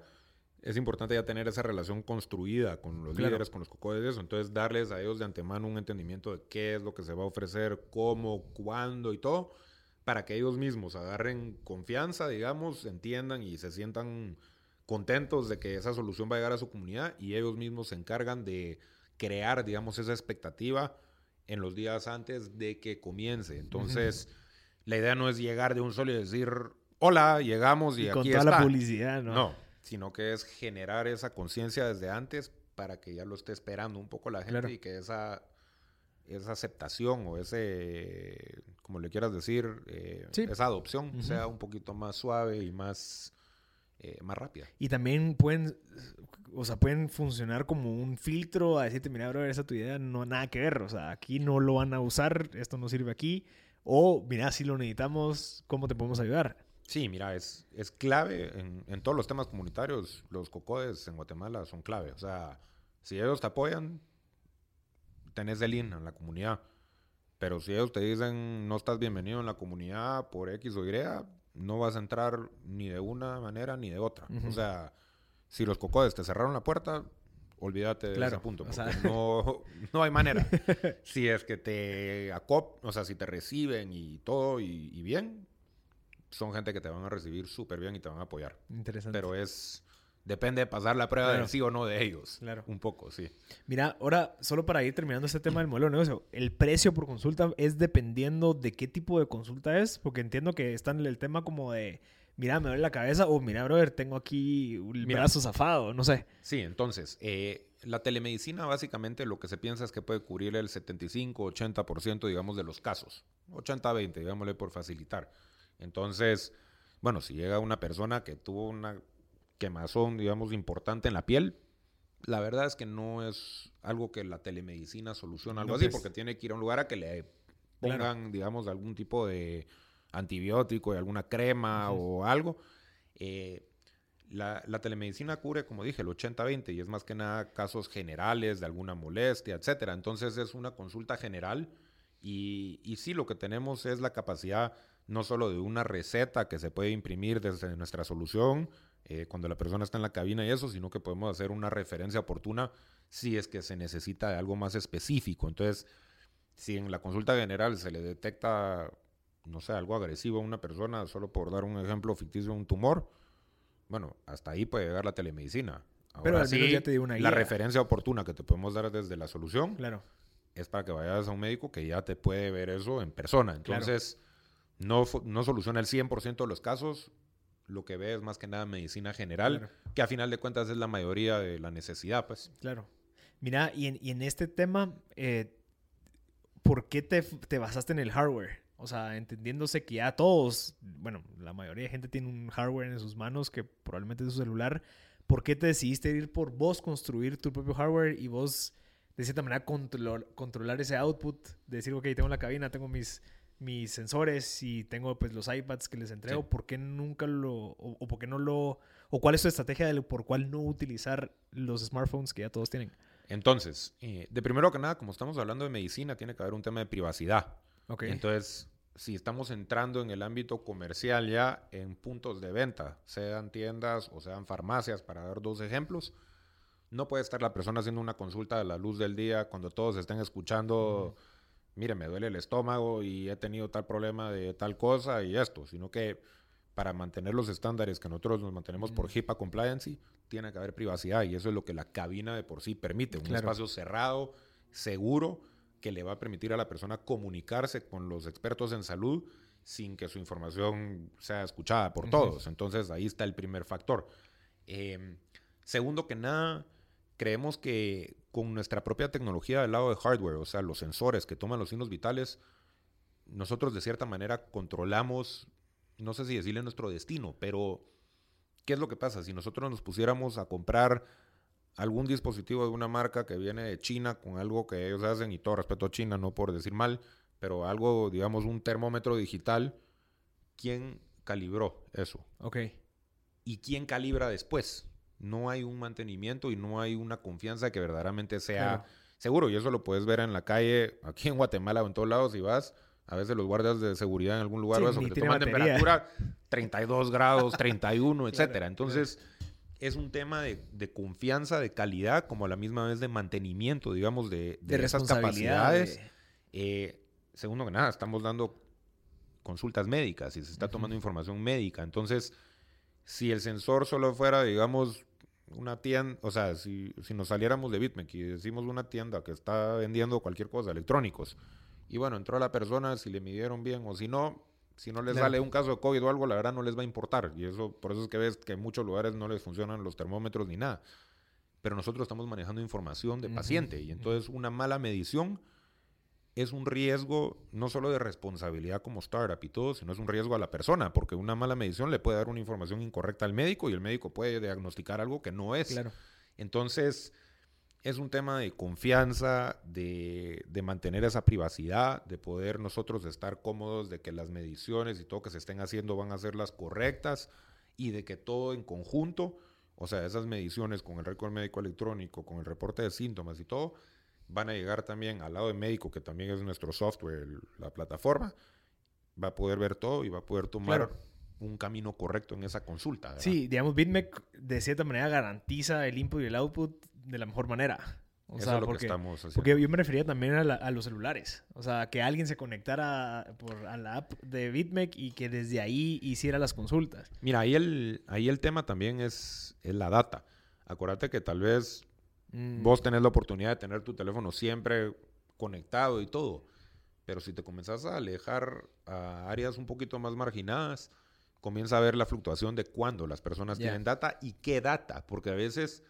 es importante ya tener esa relación construida con los Claro. líderes, con los cocodes, eso. Entonces, darles a ellos de antemano un entendimiento de qué es lo que se va a ofrecer, cómo, cuándo y todo, para que ellos mismos agarren confianza, digamos, entiendan y se sientan contentos de que esa solución va a llegar a su comunidad y ellos mismos se encargan de crear, digamos, esa expectativa en los días antes de que comience. Entonces, la idea no es llegar de un solo y decir, hola, llegamos y, Y con aquí toda está. la publicidad, ¿no? No, sino que es generar esa conciencia desde antes para que ya lo esté esperando un poco la gente Claro. y que esa esa aceptación o ese, como le quieras decir, eh, Sí. esa adopción sea un poquito más suave y más, eh, más rápida. Y también pueden, o sea, pueden funcionar como un filtro a decirte, mira, bro, esa tu idea no nada que ver. O sea, aquí no lo van a usar, esto no sirve aquí. O, mira, si lo necesitamos, ¿cómo te podemos ayudar? Sí, mira, es, es clave en, en todos los temas comunitarios. Los cocodes en Guatemala son clave. O sea, si ellos te apoyan, tenés el IN en la comunidad. Pero si ellos te dicen no estás bienvenido en la comunidad por X o Y, no vas a entrar ni de una manera ni de otra. O sea, si los cocodes te cerraron la puerta, olvídate de Claro, ese punto. o sea- no, no hay manera. si es que te acop, o sea, si te reciben y todo y, y bien, son gente que te van a recibir súper bien y te van a apoyar. Interesante. Pero es. Depende de pasar la prueba Claro. del sí o no de ellos. Claro. Un poco, sí. Mira, ahora, solo para ir terminando este tema del modelo de negocio, el precio por consulta es dependiendo de qué tipo de consulta es, porque entiendo que está en el tema como de, mira, me duele la cabeza, o mira, brother, tengo aquí el Mira. brazo zafado, no sé. Sí, entonces, eh, la telemedicina básicamente lo que se piensa es que puede cubrir el 75-80%, digamos, de los casos. 80-20, digámosle por facilitar. Entonces, bueno, si llega una persona que tuvo una quemazón, digamos, importante en la piel, la verdad es que no es algo que la telemedicina soluciona, algo No, así, porque tiene que ir a un lugar a que le Claro. pongan, digamos, algún tipo de antibiótico y alguna crema o algo. Eh, la, la telemedicina cubre, como dije, el 80-20 y es más que nada casos generales de alguna molestia, etcétera. Entonces es una consulta general y, y sí, lo que tenemos es la capacidad no solo de una receta que se puede imprimir desde nuestra solución eh, cuando la persona está en la cabina y eso, sino que podemos hacer una referencia oportuna si es que se necesita de algo más específico. Entonces, si en la consulta general se le detecta, no sé, algo agresivo a una persona, solo por dar un ejemplo ficticio, un tumor, bueno, hasta ahí puede llegar la telemedicina. Pero al menos sí, ya te dio una la referencia oportuna que te podemos dar desde la solución Claro. es para que vayas a un médico que ya te puede ver eso en persona. Claro. No, no soluciona el 100% de los casos. Lo que ve es más que nada medicina general, Claro. que a final de cuentas es la mayoría de la necesidad, pues. Claro. Mira, y en, y en este tema, eh, ¿por qué te, te basaste en el hardware? O sea, entendiéndose que ya todos, bueno, la mayoría de gente tiene un hardware en sus manos que probablemente es su celular. ¿Por qué te decidiste ir por vos construir tu propio hardware y vos, de cierta manera, control- controlar ese output? De decir, ok, tengo la cabina, tengo mis, mis sensores y tengo pues los iPads que les entrego. Sí. ¿Por qué nunca lo, o, o por qué no lo, o cuál es tu estrategia de por cuál no utilizar los smartphones que ya todos tienen? Entonces, eh, de primero que nada, como estamos hablando de medicina, tiene que haber un tema de privacidad. Entonces, si estamos entrando en el ámbito comercial ya en puntos de venta, sean tiendas o sean farmacias, para dar dos ejemplos, no puede estar la persona haciendo una consulta a la luz del día cuando todos estén escuchando, mire, me duele el estómago y he tenido tal problema de tal cosa y esto, sino que para mantener los estándares que nosotros nos mantenemos por HIPAA compliance, tiene que haber privacidad y eso es lo que la cabina de por sí permite, un Claro. espacio cerrado, seguro, que le va a permitir a la persona comunicarse con los expertos en salud sin que su información sea escuchada por todos. Entonces ahí está el primer factor. Eh, segundo que nada, creemos que con nuestra propia tecnología del lado de hardware, o sea, los sensores que toman los signos vitales, nosotros de cierta manera controlamos, no sé si decirle nuestro destino, pero ¿qué es lo que pasa? Si nosotros nos pusiéramos a comprar algún dispositivo de una marca que viene de China con algo que ellos hacen, y todo respeto a China, no por decir mal, pero algo, digamos, un termómetro digital, ¿quién calibró eso? Ok. ¿Y quién calibra después? No hay un mantenimiento y no hay una confianza que verdaderamente sea Claro. seguro. Y eso lo puedes ver en la calle, aquí en Guatemala o en todos lados, si vas. A veces los guardias de seguridad en algún lugar Sí, o eso, que te tiene toman batería. temperatura 32 grados, 31, etcétera. claro. Entonces, es un tema de, de confianza, de calidad, como a la misma vez de mantenimiento, digamos, de, De, de esas capacidades. de- Eh, segundo que nada, estamos dando consultas médicas y se está tomando información médica. Entonces, si el sensor solo fuera, digamos, una tienda, o sea, si, si nos saliéramos de Bitmec y decimos una tienda que está vendiendo cualquier cosa, electrónicos, y bueno, entró la persona, si le midieron bien o si no, si no les Claro. sale un caso de COVID o algo, la verdad no les va a importar. Y eso, por eso es que ves que en muchos lugares no les funcionan los termómetros ni nada. Pero nosotros estamos manejando información de paciente y entonces una mala medición es un riesgo no solo de responsabilidad como startup y todo, sino es un riesgo a la persona, porque una mala medición le puede dar una información incorrecta al médico y el médico puede diagnosticar algo que no es. Claro. Entonces, es un tema de confianza, de, de, mantener esa privacidad, de poder nosotros estar cómodos de que las mediciones y todo que se estén haciendo van a ser las correctas y de que todo en conjunto, o sea, esas mediciones con el récord médico electrónico, con el reporte de síntomas y todo, van a llegar también al lado del médico, que también es nuestro software, la plataforma, va a poder ver todo y va a poder tomar claro. un camino correcto en esa consulta. ¿verdad? Sí, digamos, BitMEC de cierta manera garantiza el input y el output de la mejor manera. O Eso sea, es lo porque, que estamos haciendo. porque yo me refería también a, la- a los celulares. O sea, que alguien se conectara por, a la app de BitMEC y que desde ahí hiciera las consultas. Mira, ahí el, ahí el tema también es, es la data. Acuérdate que tal vez Mm, vos tenés la oportunidad de tener tu teléfono siempre conectado y todo. Pero si te comenzás a alejar a áreas un poquito más marginadas, comienza a ver la fluctuación de cuándo las personas tienen data y qué data. Porque a veces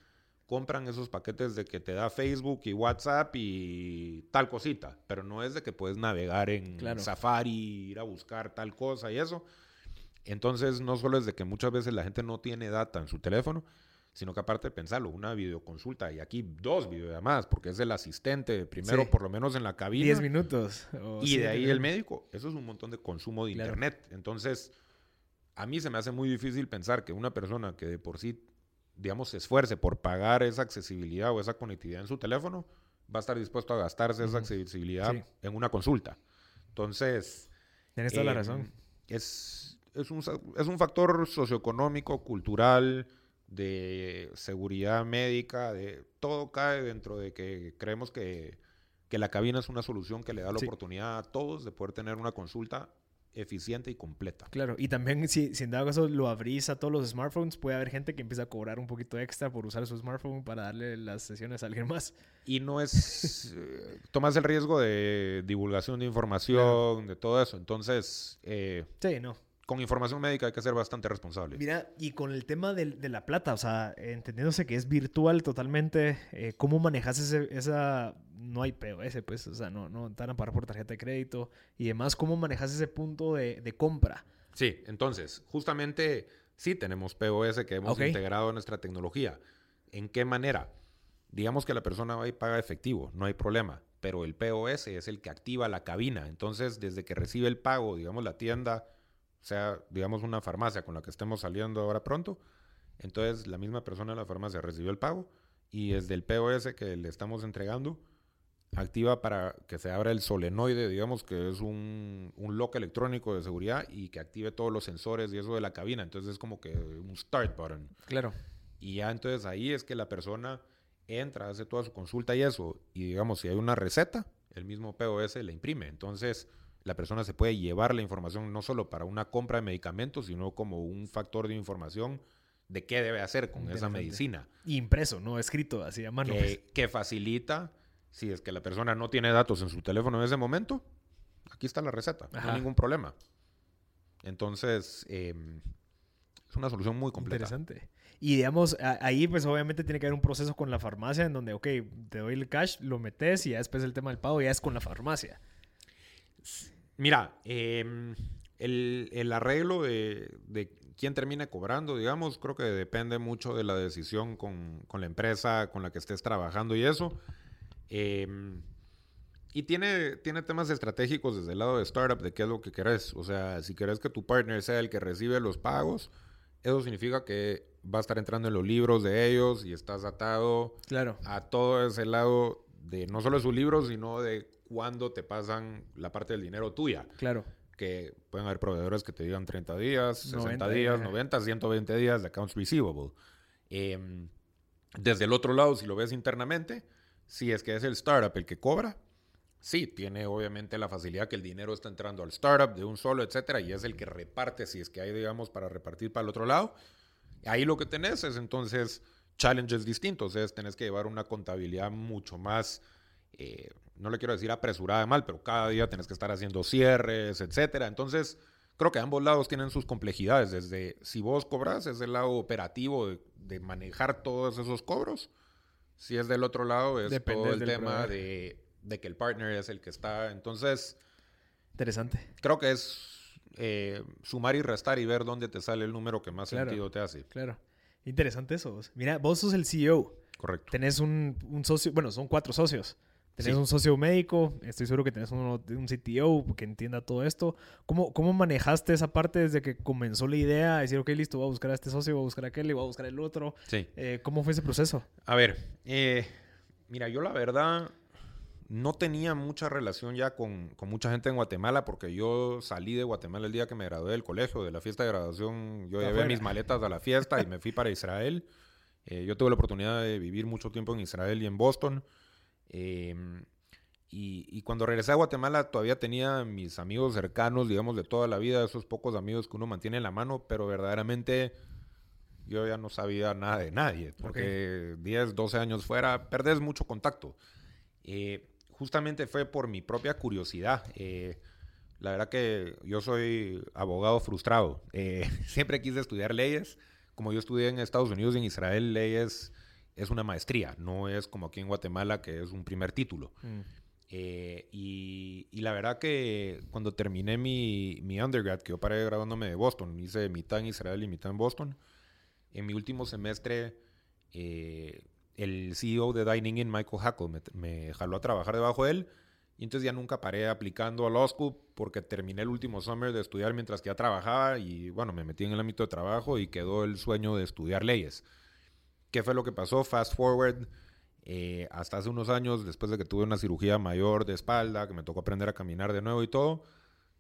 compran esos paquetes de que te da Facebook y WhatsApp y tal cosita. Pero no es de que puedes navegar en Claro. Safari, ir a buscar tal cosa y eso. Entonces, no solo es de que muchas veces la gente no tiene data en su teléfono, sino que aparte de pensarlo, una videoconsulta y aquí dos videollamadas, porque es el asistente, primero Sí. por lo menos en la cabina. 10 minutos. Y de ahí el médico. Eso es un montón de consumo de Claro. internet. Entonces, a mí se me hace muy difícil pensar que una persona que de por sí, digamos, se esfuerce por pagar esa accesibilidad o esa conectividad en su teléfono, va a estar dispuesto a gastarse esa accesibilidad Sí. en una consulta. Entonces, Tienes toda la eh, razón. Es, es, un, es un factor socioeconómico, cultural, de seguridad médica, de todo cae dentro de que creemos que, que la cabina es una solución que le da la Sí. oportunidad a todos de poder tener una consulta eficiente y completa. Claro, y también si, si en dado caso lo abrís a todos los smartphones, puede haber gente que empieza a cobrar un poquito extra por usar su smartphone para darle las sesiones a alguien más. Y no es, eh, tomas el riesgo de divulgación de información, de todo eso. Entonces, eh, Sí, no. Con información médica hay que ser bastante responsable. Mira, y con el tema de, la plata, o sea, entendiéndose que es virtual totalmente, eh, ¿cómo manejas ese, esa... No hay POS, pues, o sea, no, no te van a pagar por tarjeta de crédito y demás, ¿cómo manejas ese punto de, de compra? Sí, entonces, justamente sí tenemos POS que hemos integrado en nuestra tecnología. ¿En qué manera? Digamos que la persona va y paga efectivo, no hay problema, pero el POS es el que activa la cabina. Entonces, desde que recibe el pago, digamos la tienda, sea, digamos una farmacia con la que estemos saliendo ahora pronto, entonces la misma persona de la farmacia recibió el pago y desde el POS que le estamos entregando, activa para que se abra el solenoide, digamos que es un, un lock electrónico de seguridad y que active todos los sensores y eso de la cabina. Entonces es como que un start button. Claro. Y ya entonces ahí es que la persona entra, hace toda su consulta y eso. Y digamos, si hay una receta, el mismo POS la imprime. Entonces la persona se puede llevar la información no solo para una compra de medicamentos, sino como un factor de información de qué debe hacer con esa medicina. Y impreso, no escrito, así a mano. pues. que, facilita, si es que la persona no tiene datos en su teléfono en ese momento, aquí está la receta, no hay ningún problema. Entonces, eh, es una solución muy completa. Interesante. Y digamos, ahí pues obviamente tiene que haber un proceso con la farmacia en donde, ok, te doy el cash, lo metes y ya después el tema del pago ya es con la farmacia. Mira, eh, el, el arreglo de, de quién termina cobrando, digamos, creo que depende mucho de la decisión con, con la empresa con la que estés trabajando y eso. Eh, y tiene, tiene temas estratégicos desde el lado de startup de qué es lo que querés. O sea, si querés que tu partner sea el que recibe los pagos, eso significa que va a estar entrando en los libros de ellos y estás atado Claro. a todo ese lado de no solo de su libro, sino de cuándo te pasan la parte del dinero tuya. Claro. Que pueden haber proveedores que te digan 30 días, 60 90, días, eh. 90, 120 días de accounts receivable. Em, desde el otro lado, si lo ves internamente, si es que es el startup el que cobra, sí, tiene obviamente la facilidad que el dinero está entrando al startup de un solo, etcétera, y es el que reparte, si es que hay, digamos, para repartir para el otro lado. Ahí lo que tenés es entonces challenges distintos, es tenés que llevar una contabilidad mucho más, eh, no le quiero decir apresurada de mal, pero cada día tenés que estar haciendo cierres, etcétera. Entonces, creo que ambos lados tienen sus complejidades, desde si vos cobras, es el lado operativo de, de manejar todos esos cobros, si es del otro lado, es Depende todo el tema de de que el partner es el que está. Entonces, Interesante. creo que es eh, sumar y restar y ver dónde te sale el número que más Claro. sentido te hace. Claro. Interesante eso. Mira, vos sos el CEO. Correcto. Tenés un, un socio, bueno, son cuatro socios. Tenés Sí. un socio médico, estoy seguro que tenés uno, un CTO que entienda todo esto. ¿Cómo, ¿Cómo manejaste esa parte desde que comenzó la idea? de Decir, ok, listo, voy a buscar a este socio, voy a buscar a aquel y voy a buscar el otro. Sí. Eh, ¿Cómo fue ese proceso? A ver, eh, mira, yo la verdad no tenía mucha relación ya con, con mucha gente en Guatemala porque yo salí de Guatemala el día que me gradué del colegio, de la fiesta de graduación. Yo llevé mis maletas a la fiesta y me fui para Israel. Eh, yo tuve la oportunidad de vivir mucho tiempo en Israel y en Boston. Eh, y, y cuando regresé a Guatemala todavía tenía mis amigos cercanos, digamos, de toda la vida, esos pocos amigos que uno mantiene en la mano, pero verdaderamente yo ya no sabía nada de nadie, porque 10, 12 años fuera, perdés mucho contacto. Eh, justamente fue por mi propia curiosidad. eh, la verdad que yo soy abogado frustrado. Eh, siempre quise estudiar leyes. Como yo estudié en Estados Unidos y en Israel, leyes es una maestría, no es como aquí en Guatemala, que es un primer título. Eh, y, y la verdad que cuando terminé mi, mi undergrad, que yo paré graduándome de Boston, hice mitad en Israel y mitad en Boston, en mi último semestre, eh, el CEO de Dining In, Michael Hackle, me, me jaló a trabajar debajo de él. Y entonces ya nunca paré aplicando a Law School porque terminé el último summer de estudiar mientras que ya trabajaba y bueno, me metí en el ámbito de trabajo y quedó el sueño de estudiar leyes. ¿Qué fue lo que pasó? Fast forward, eh, hasta hace unos años, después de que tuve una cirugía mayor de espalda, que me tocó aprender a caminar de nuevo y todo,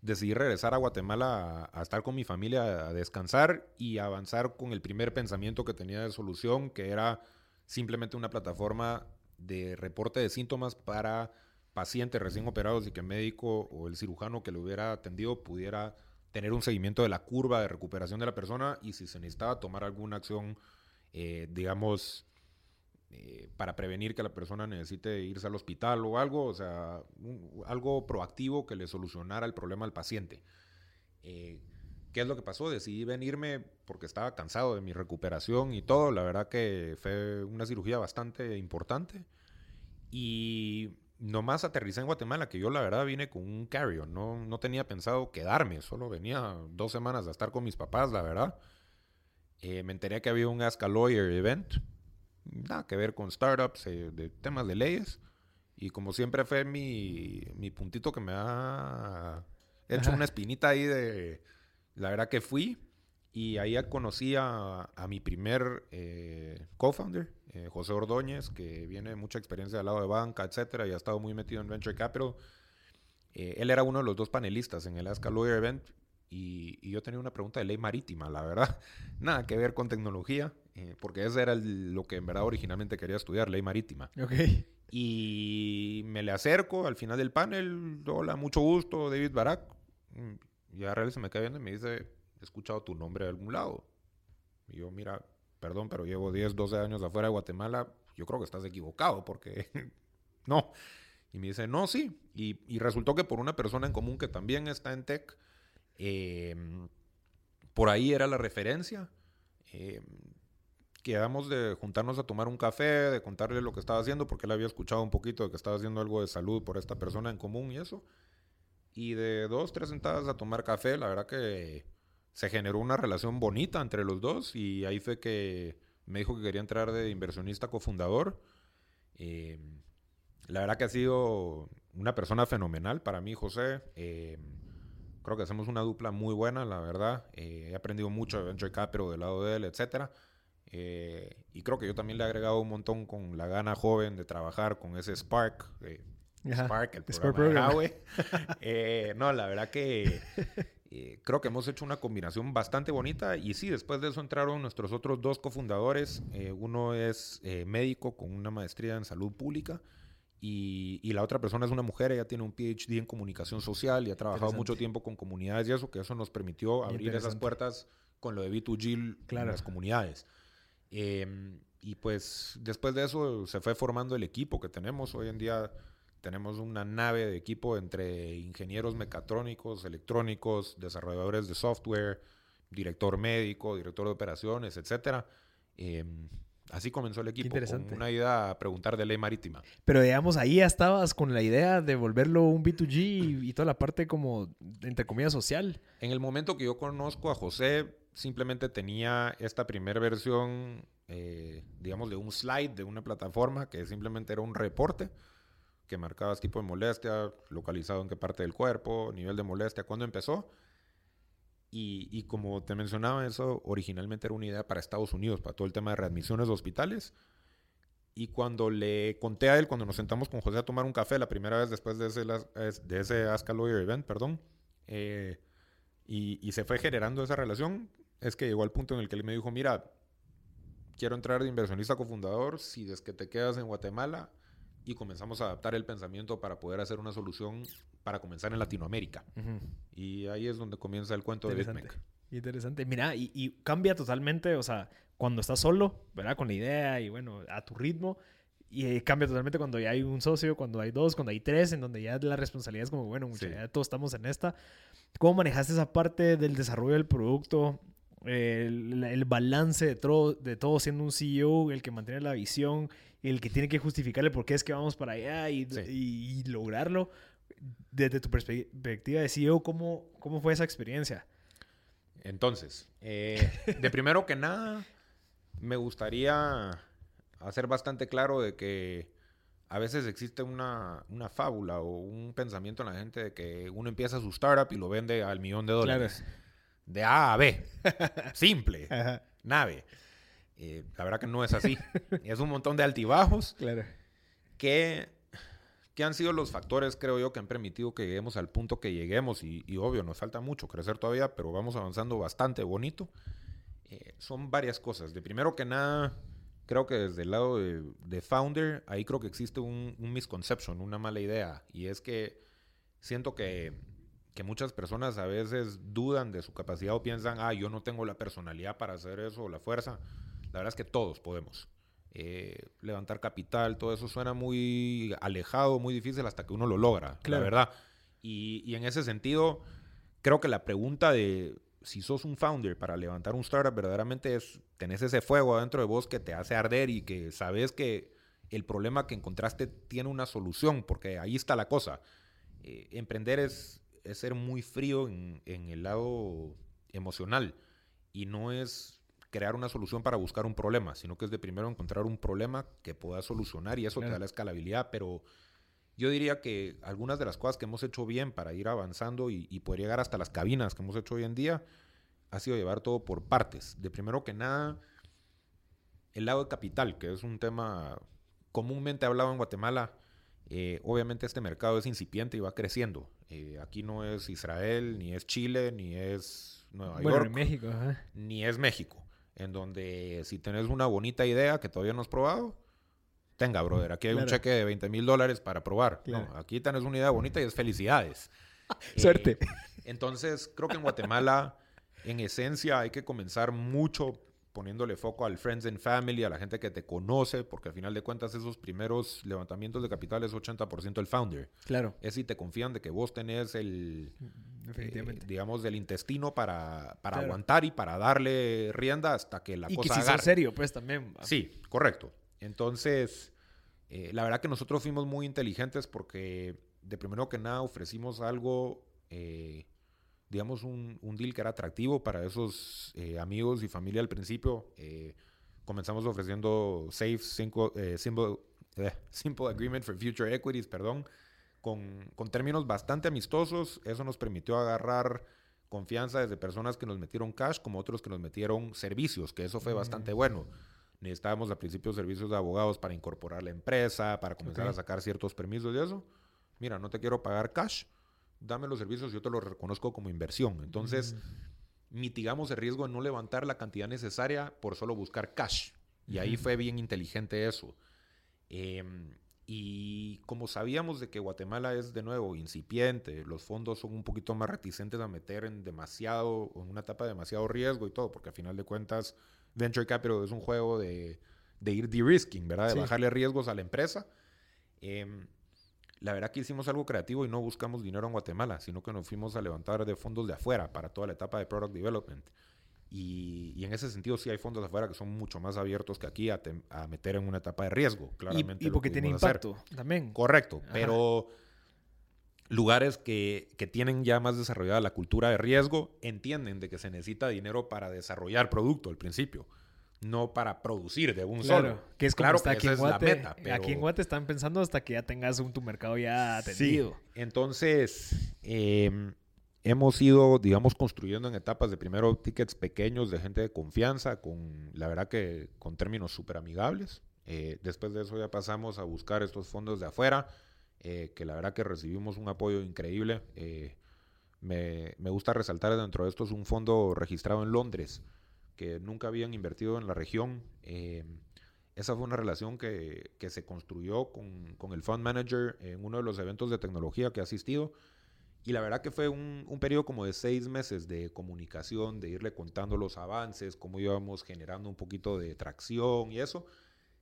decidí regresar a Guatemala a, a estar con mi familia, a descansar y avanzar con el primer pensamiento que tenía de solución, que era simplemente una plataforma de reporte de síntomas para pacientes recién operados y que el médico o el cirujano que lo hubiera atendido pudiera tener un seguimiento de la curva de recuperación de la persona y si se necesitaba tomar alguna acción, eh, digamos, eh, para prevenir que la persona necesite irse al hospital o algo, o sea, algo proactivo que le solucionara el problema al paciente. Eh, ¿Qué es lo que pasó? Decidí venirme porque estaba cansado de mi recuperación y todo. La verdad que fue una cirugía bastante importante. Y nomás aterricé en Guatemala, que yo la verdad vine con un carry-on. No, no tenía pensado quedarme, solo venía dos semanas a estar con mis papás, la verdad. Eh, me enteré que había un Ask a Lawyer event. Nada que ver con startups, eh, de temas de leyes. Y como siempre fue mi, mi puntito que me ha hecho Ajá. una espinita ahí de... La verdad que fui y ahí conocí a, a mi primer eh, co-founder, eh, José Ordóñez, que viene de mucha experiencia del lado de banca, etcétera, y ha estado muy metido en Venture Capital. Eh, él era uno de los dos panelistas en el Ask a Lawyer event y, y yo tenía una pregunta de ley marítima, la verdad. Nada que ver con tecnología, eh, porque eso era el- lo que en verdad originalmente quería estudiar, ley marítima. Ok. Y me le acerco al final del panel. Hola, mucho gusto, David Barak. Mm, Y Arrel se me cae viendo y me dice, he escuchado tu nombre de algún lado. Y yo, mira, perdón, pero llevo 10, 12 años afuera de Guatemala. Yo creo que estás equivocado porque no. Y me dice, no, sí. Y, y resultó que por una persona en común que también está en tech, eh, por ahí era la referencia. Eh, quedamos de juntarnos a tomar un café, de contarle lo que estaba haciendo, porque él había escuchado un poquito de que estaba haciendo algo de salud por esta persona en común y eso. Y de dos, tres sentadas a tomar café, la verdad que se generó una relación bonita entre los dos y ahí fue que me dijo que quería entrar de inversionista cofundador. Eh, la verdad que ha sido una persona fenomenal para mí, José. Creo que hacemos una dupla muy buena, la verdad. Eh, he aprendido mucho de Venture Capital del lado de él, etcétera. Eh, y creo que yo también le he agregado un montón con la gana joven de trabajar con ese Spark. eh, Ajá. Spark, el Spark programa, Program. de Huawei. Eh, no, la verdad que eh, creo que hemos hecho una combinación bastante bonita. Y sí, después de eso entraron nuestros otros dos cofundadores. Eh, uno es eh, médico con una maestría en salud pública. Y, y la otra persona es una mujer, ella tiene un PhD en comunicación social y ha trabajado mucho tiempo con comunidades y eso, que eso nos permitió abrir esas puertas con lo de B2G Claro. en las comunidades. Eh, y pues después de eso se fue formando el equipo que tenemos. Hoy en día tenemos una nave de equipo entre ingenieros mecatrónicos, electrónicos, desarrolladores de software, director médico, director de operaciones, etcétera. Eh, Así comenzó el equipo. interesante. Con una idea a preguntar de ley marítima. Pero digamos, ahí ya estabas con la idea de volverlo un B2G y, y toda la parte como, entre comillas, social. En el momento que yo conozco a José, simplemente tenía esta primera versión, eh, digamos, de un slide de una plataforma que simplemente era un reporte que marcabas tipo de molestia, localizado en qué parte del cuerpo, nivel de molestia, cuándo empezó. Y, y como te mencionaba, eso originalmente era una idea para Estados Unidos, para todo el tema de readmisiones de hospitales. Y cuando le conté a él, cuando nos sentamos con José a tomar un café, la primera vez después de ese, de ese Ask a Lawyer event, perdón, eh, y, y se fue generando esa relación, es que llegó al punto en el que él me dijo, mira, quiero entrar de inversionista cofundador si es que te quedas en Guatemala y comenzamos a adaptar el pensamiento para poder hacer una solución para comenzar en Latinoamérica. Y ahí es donde comienza el cuento de. BitMEC. Interesante. Mira, y, y cambia totalmente, o sea, cuando estás solo, ¿verdad? Con la idea y bueno, a tu ritmo. Y eh, cambia totalmente cuando ya hay un socio, cuando hay dos, cuando hay tres, en donde ya la responsabilidad es como, bueno, mucha, Sí. ya todos estamos en esta. ¿Cómo manejaste esa parte del desarrollo del producto? El, el balance de todo, de todo siendo un CEO, el que mantiene la visión, el que tiene que justificarle por qué es que vamos para allá y, Sí. y- y lograrlo. Desde tu perspectiva de CEO, ¿cómo, cómo fue esa experiencia? Entonces, eh, de primero que nada, me gustaría hacer bastante claro de que a veces existe una, una fábula o un pensamiento en la gente de que uno empieza su startup y lo vende al millón de dólares. De A a B. Simple. Ajá, Nave. Eh, la verdad que no es así. es un montón de altibajos claro. que, que han sido los factores, creo yo, que han permitido que lleguemos al punto que lleguemos. Y, y obvio, nos falta mucho crecer todavía, pero vamos avanzando bastante bonito. Eh, son varias cosas. De primero que nada, creo que desde el lado de, de founder, ahí creo que existe un, un misconception, una mala idea. Y es que siento que, que muchas personas a veces dudan de su capacidad o piensan, ah, yo no tengo la personalidad para hacer eso o la fuerza. La verdad es que todos podemos. Eh, levantar capital, todo eso suena muy alejado, muy difícil hasta que uno lo logra, Claro. la verdad. Y, y en ese sentido, creo que la pregunta de si sos un founder para levantar un startup, verdaderamente es, tenés ese fuego adentro de vos que te hace arder y que sabes que el problema que encontraste tiene una solución, porque ahí está la cosa. Eh, emprender es, es ser muy frío en, en el lado emocional y no es crear una solución para buscar un problema, sino que es de primero encontrar un problema que puedas solucionar y eso te Claro. da la escalabilidad, pero yo diría que algunas de las cosas que hemos hecho bien para ir avanzando y, y poder llegar hasta las cabinas que hemos hecho hoy en día ha sido llevar todo por partes. De primero que nada, el lado de capital, que es un tema comúnmente hablado en Guatemala. eh, obviamente este mercado es incipiente y va creciendo. Eh, aquí no es Israel, ni es Chile, ni es Nueva Bueno, York México, ni es México, en donde si tenés una bonita idea que todavía no has probado, tenga, brother, aquí hay un cheque de 20 mil dólares para probar. Claro. No, aquí tenés una idea bonita y es felicidades. Eh, Suerte. entonces, creo que en Guatemala, en esencia, hay que comenzar mucho poniéndole foco al friends and family, a la gente que te conoce, porque al final de cuentas esos primeros levantamientos de capital es 80% el founder. Claro, Es si te confían de que vos tenés el, definitivamente. eh, digamos, del intestino para, para Claro. aguantar y para darle rienda hasta que la y que cosa si agarre. serio, pues también. Sí, correcto. Entonces, eh, la verdad que nosotros fuimos muy inteligentes porque de primero que nada ofrecimos algo, eh, digamos, un, un deal que era atractivo para esos eh, amigos y familia al principio. Eh, comenzamos ofreciendo Safe Simple, eh, simple, eh, simple Agreement for Future Equities, perdón, con, con términos bastante amistosos. Eso nos permitió agarrar confianza desde personas que nos metieron cash como otros que nos metieron servicios, que eso fue bastante bueno. Necesitábamos al principio servicios de abogados para incorporar la empresa, para comenzar Ok. a sacar ciertos permisos y eso. Mira, no te quiero pagar cash, dame los servicios, yo te los reconozco como inversión. Entonces, mitigamos el riesgo de no levantar la cantidad necesaria por solo buscar cash. Y ahí fue bien inteligente eso. Em, y como sabíamos de que Guatemala es de nuevo incipiente, los fondos son un poquito más reticentes a meter en demasiado, en una etapa de demasiado riesgo y todo, porque al final de cuentas Venture Capital es un juego de, de ir de-risking, ¿verdad? De Sí. bajarle riesgos a la empresa. Em, la verdad que hicimos algo creativo y no buscamos dinero en Guatemala, sino que nos fuimos a levantar de fondos de afuera para toda la etapa de Product Development. Y, en ese sentido sí hay fondos afuera que son mucho más abiertos que aquí a, meter en una etapa de riesgo, claramente. Y, porque tiene impacto también. Correcto, pero lugares que, que, tienen ya más desarrollada la cultura de riesgo entienden de que se necesita dinero para desarrollar producto al principio no para producir de un solo. Que es claro que aquí en Guate, es la meta. Aquí en Guate están pensando hasta que ya tengas un tu mercado ya atendido. Entonces, em, hemos ido, digamos, construyendo en etapas de primero tickets pequeños de gente de confianza, con la verdad que con términos súper amigables. Eh, después de eso ya pasamos a buscar estos fondos de afuera, eh, que la verdad que recibimos un apoyo increíble. Eh, me, me gusta resaltar dentro de esto es un fondo registrado en Londres que nunca habían invertido en la región. Eh, esa fue una relación que, se construyó con, el fund manager en uno de los eventos de tecnología que ha asistido. Y la verdad que fue un, periodo como de seis meses de comunicación, de irle contando los avances, cómo íbamos generando un poquito de tracción y eso,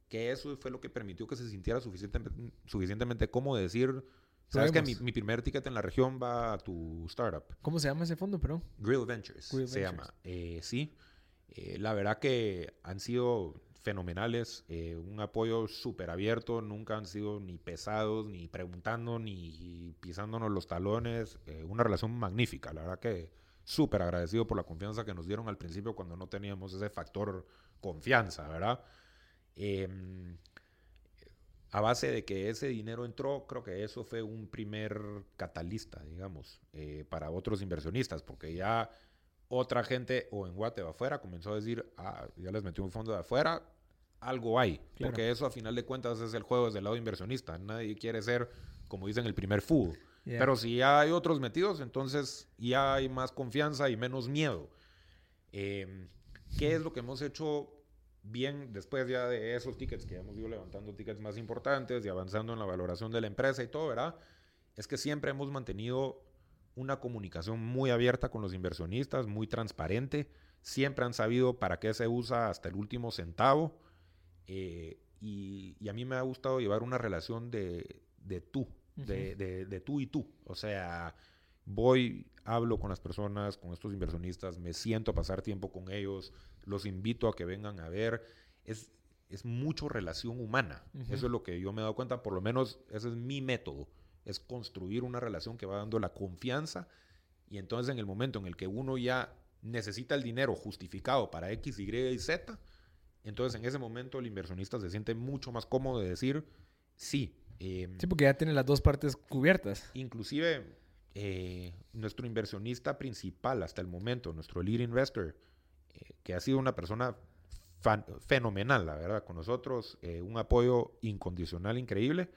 que eso fue lo que permitió que se sintiera suficientemente, suficientemente cómodo decir, sabes que mi, primer ticket en la región va a tu startup. ¿Cómo se llama ese fondo, perdón? Grill Ventures se llama. Eh, sí. Eh, la verdad que han sido fenomenales, eh, un apoyo súper abierto, nunca han sido ni pesados, ni preguntando, ni pisándonos los talones, eh, una relación magnífica, la verdad que súper agradecido por la confianza que nos dieron al principio cuando no teníamos ese factor confianza, ¿verdad? Em, a base de que ese dinero entró, creo que eso fue un primer catalista, digamos, para otros inversionistas, porque ya otra gente o en Guate o afuera comenzó a decir, ah, ya les metió un fondo de afuera, algo hay. Porque eso a final de cuentas es el juego desde el lado inversionista. Nadie quiere ser, como dicen, el primer fútbol. Pero si ya hay otros metidos, entonces ya hay más confianza y menos miedo. Em, ¿Qué es lo que hemos hecho bien después ya de esos tickets que hemos ido levantando tickets más importantes y avanzando en la valoración de la empresa y todo, ¿verdad? Es que siempre hemos mantenido una comunicación muy abierta con los inversionistas, muy transparente. Siempre han sabido para qué se usa hasta el último centavo. Eh, y, a mí me ha gustado llevar una relación de, tú, de, tú y tú. O sea, voy, hablo con las personas, con estos inversionistas, me siento a pasar tiempo con ellos, los invito a que vengan a ver. Es, es mucho relación humana. Eso es lo que yo me he dado cuenta, por lo menos ese es mi método es construir una relación que va dando la confianza y entonces en el momento en el que uno ya necesita el dinero justificado para X, Y y Z, entonces en ese momento el inversionista se siente mucho más cómodo de decir sí. Em, sí, porque ya tiene las dos partes cubiertas. Inclusive eh, nuestro inversionista principal hasta el momento, nuestro lead investor, eh, que ha sido una persona fenomenal, la verdad, con nosotros, eh, un apoyo incondicional increíble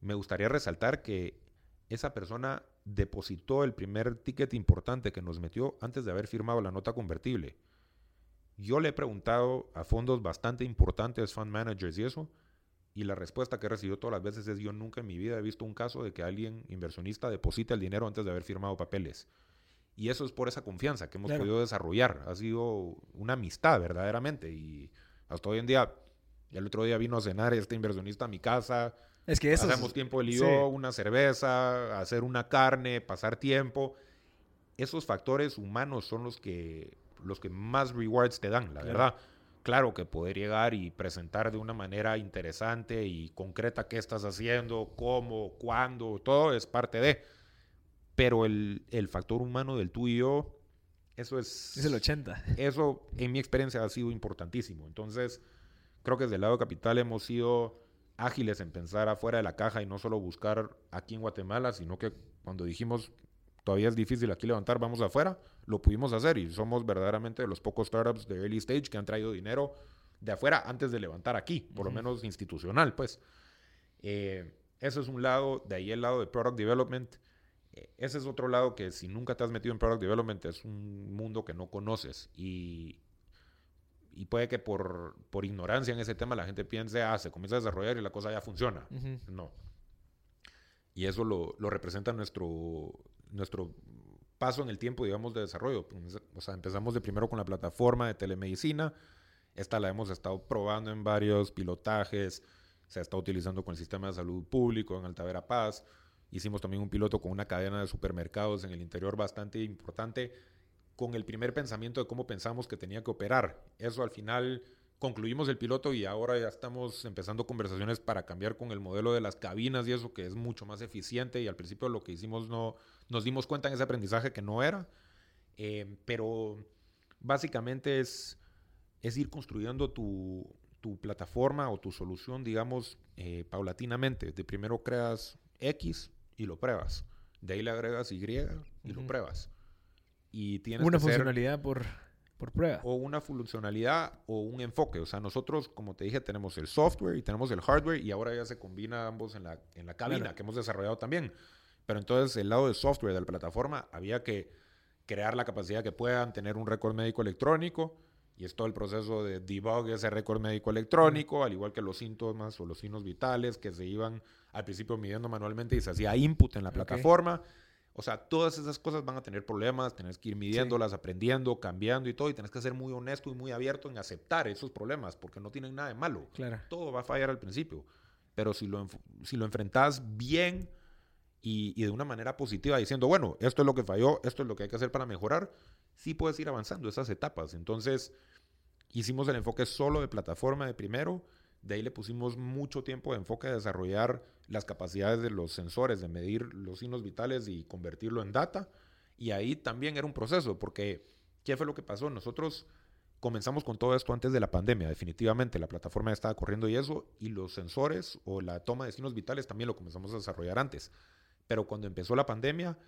me gustaría resaltar que esa persona depositó el primer ticket importante que nos metió antes de haber firmado la nota convertible. Yo le he preguntado a fondos bastante importantes, fund managers y eso, y la respuesta que he recibido todas las veces es yo nunca en mi vida he visto un caso de que alguien inversionista deposite el dinero antes de haber firmado papeles. Y eso es por esa confianza que hemos podido desarrollar. Ha sido una amistad verdaderamente. Y hasta hoy en día, el otro día vino a cenar este inversionista a mi casa, es que eso Pasamos tiempo él y una cerveza, hacer una carne, pasar tiempo. Esos factores humanos son los que, los que más rewards te dan, la verdad. Claro que poder llegar y presentar de una manera interesante y concreta qué estás haciendo, cómo, cuándo, todo es parte de. Pero el, el factor humano del tú y yo, eso es... Es el 80. Eso, en mi experiencia, ha sido importantísimo. Entonces, creo que desde el lado capital hemos sido ágiles en pensar afuera de la caja y no solo buscar aquí en Guatemala, sino que cuando dijimos todavía es difícil aquí levantar, vamos afuera, lo pudimos hacer y somos verdaderamente de los pocos startups de early stage que han traído dinero de afuera antes de levantar aquí, por lo menos institucional, pues. Eh, ese es un lado, de ahí el lado de product development. Eh, ese es otro lado que si nunca te has metido en product development es un mundo que no conoces y y puede que por, por ignorancia en ese tema la gente piense, ah, se comienza a desarrollar y la cosa ya funciona. No. Y eso lo, lo, representa nuestro, nuestro paso en el tiempo, digamos, de desarrollo. O sea, empezamos de primero con la plataforma de telemedicina. Esta la hemos estado probando en varios pilotajes. Se está utilizando con el sistema de salud público en Altavera Paz. Hicimos también un piloto con una cadena de supermercados en el interior bastante importante con el primer pensamiento de cómo pensamos que tenía que operar. Eso al final concluimos el piloto y ahora ya estamos empezando conversaciones para cambiar con el modelo de las cabinas y eso que es mucho más eficiente y al principio lo que hicimos no nos dimos cuenta en ese aprendizaje que no era, eh, pero básicamente es, es ir construyendo tu, tu plataforma o tu solución, digamos, eh, paulatinamente. De primero creas X y lo pruebas, de ahí le agregas Y y lo pruebas. Y tienes una funcionalidad por por prueba. O una funcionalidad o un enfoque. O sea, nosotros, como te dije, tenemos el software y tenemos el hardware y ahora ya se combina ambos en la, en la cabina que hemos desarrollado también. Pero entonces el lado de software de la plataforma había que crear la capacidad que puedan tener un récord médico electrónico y es todo el proceso de debug ese récord médico electrónico, al igual que los síntomas o los signos vitales que se iban al principio midiendo manualmente y se hacía input en la plataforma. O sea, todas esas cosas van a tener problemas, tenés que ir midiéndolas, aprendiendo, cambiando y todo, y tenés que ser muy honesto y muy abierto en aceptar esos problemas, porque no tienen nada de malo. Claro. Todo va a fallar al principio. Pero si lo, si lo enfrentas bien y, y, de una manera positiva, diciendo, bueno, esto es lo que falló, esto es lo que hay que hacer para mejorar, sí puedes ir avanzando esas etapas. Entonces, hicimos el enfoque solo de plataforma de primero de ahí le pusimos mucho tiempo de enfoque a desarrollar las capacidades de los sensores, de medir los signos vitales y convertirlo en data. Y ahí también era un proceso, porque ¿qué fue lo que pasó? Nosotros comenzamos con todo esto antes de la pandemia, definitivamente. La plataforma estaba corriendo y eso, y los sensores o la toma de signos vitales también lo comenzamos a desarrollar antes. Pero cuando empezó la pandemia,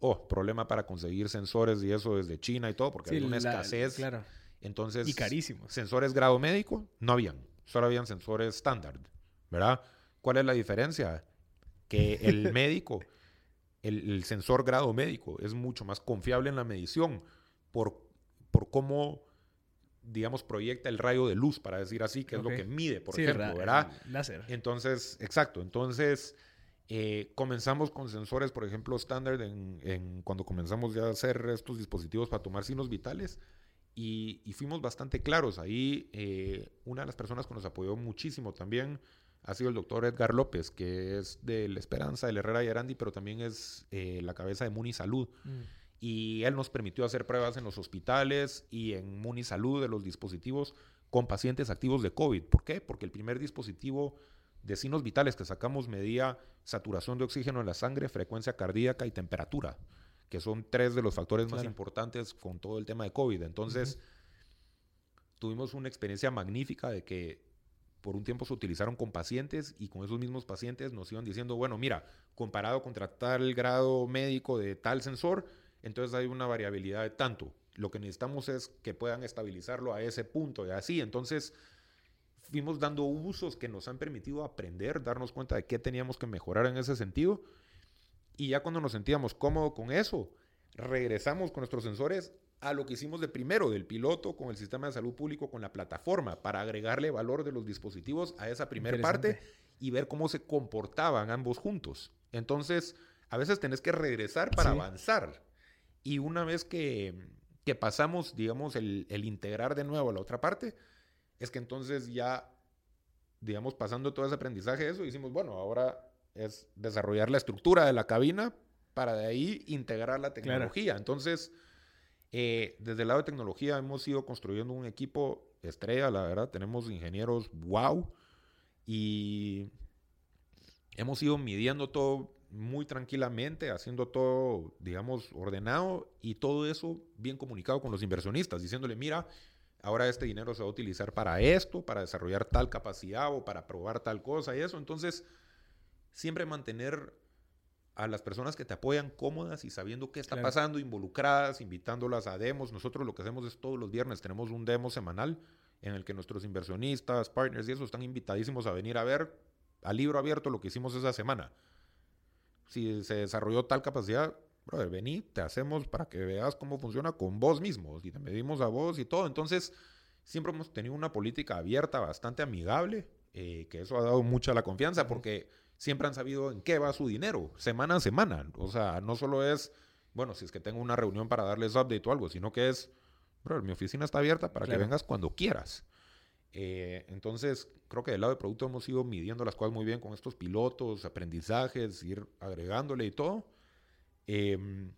oh, problema para conseguir sensores y eso desde China y todo, porque había una escasez. Claro. Entonces, y carísimos. Sensores grado médico no habían solo habían sensores estándar, ¿verdad? ¿Cuál es la diferencia? Que el médico, el, sensor grado médico es mucho más confiable en la medición por, por cómo, digamos, proyecta el rayo de luz, para decir así, que es lo que mide, por ejemplo, ¿verdad? Láser. Entonces, exacto. Entonces, eh, comenzamos con sensores, por ejemplo, estándar en, cuando comenzamos ya a hacer estos dispositivos para tomar signos vitales y, fuimos bastante claros. Ahí eh, una de las personas que nos apoyó muchísimo también ha sido el doctor Edgar López, que es de la Esperanza, del Herrera y Arandi, pero también es eh, la cabeza de Muni Salud. Mm. Y él nos permitió hacer pruebas en los hospitales y en Muni Salud de los dispositivos con pacientes activos de COVID. ¿Por qué? Porque el primer dispositivo de signos vitales que sacamos medía saturación de oxígeno en la sangre, frecuencia cardíaca y temperatura que son tres de los factores más importantes con todo el tema de COVID. Entonces, tuvimos una experiencia magnífica de que por un tiempo se utilizaron con pacientes y con esos mismos pacientes nos iban diciendo, bueno, mira, comparado contra tal grado médico de tal sensor, entonces hay una variabilidad de tanto. Lo que necesitamos es que puedan estabilizarlo a ese punto y así. Entonces, fuimos dando usos que nos han permitido aprender, darnos cuenta de qué teníamos que mejorar en ese sentido y ya cuando nos sentíamos cómodos con eso, regresamos con nuestros sensores a lo que hicimos de primero, del piloto con el sistema de salud público, con la plataforma, para agregarle valor de los dispositivos a esa primera parte y ver cómo se comportaban ambos juntos. Entonces, a veces tenés que regresar para avanzar. Y una vez que, que pasamos, digamos, el, el, integrar de nuevo a la otra parte, es que entonces ya, digamos, pasando todo ese aprendizaje eso, decimos, bueno, ahora es desarrollar la estructura de la cabina para de ahí integrar la tecnología. Entonces, eh, desde el lado de tecnología hemos ido construyendo un equipo estrella, la verdad, tenemos ingenieros wow y hemos ido midiendo todo muy tranquilamente, haciendo todo, digamos, ordenado y todo eso bien comunicado con los inversionistas, diciéndole, mira, ahora este dinero se va a utilizar para esto, para desarrollar tal capacidad o para probar tal cosa y eso. Entonces, siempre mantener a las personas que te apoyan cómodas y sabiendo qué está pasando, involucradas, invitándolas a demos. Nosotros lo que hacemos es todos los viernes tenemos un demo semanal en el que nuestros inversionistas, partners y eso están invitadísimos a venir a ver a libro abierto lo que hicimos esa semana. Si se desarrolló tal capacidad, brother, vení, te hacemos para que veas cómo funciona con vos mismo y te medimos a vos y todo. Entonces, siempre hemos tenido una política abierta, bastante amigable, eh, que eso ha dado mucha la confianza porque siempre han sabido en qué va su dinero, semana a semana. O sea, no solo es, bueno, si es que tengo una reunión para darles update o algo, sino que es, bro, mi oficina está abierta para que vengas cuando quieras. Eh, entonces, creo que del lado de producto hemos ido midiendo las cosas muy bien con estos pilotos, aprendizajes, ir agregándole y todo. Em,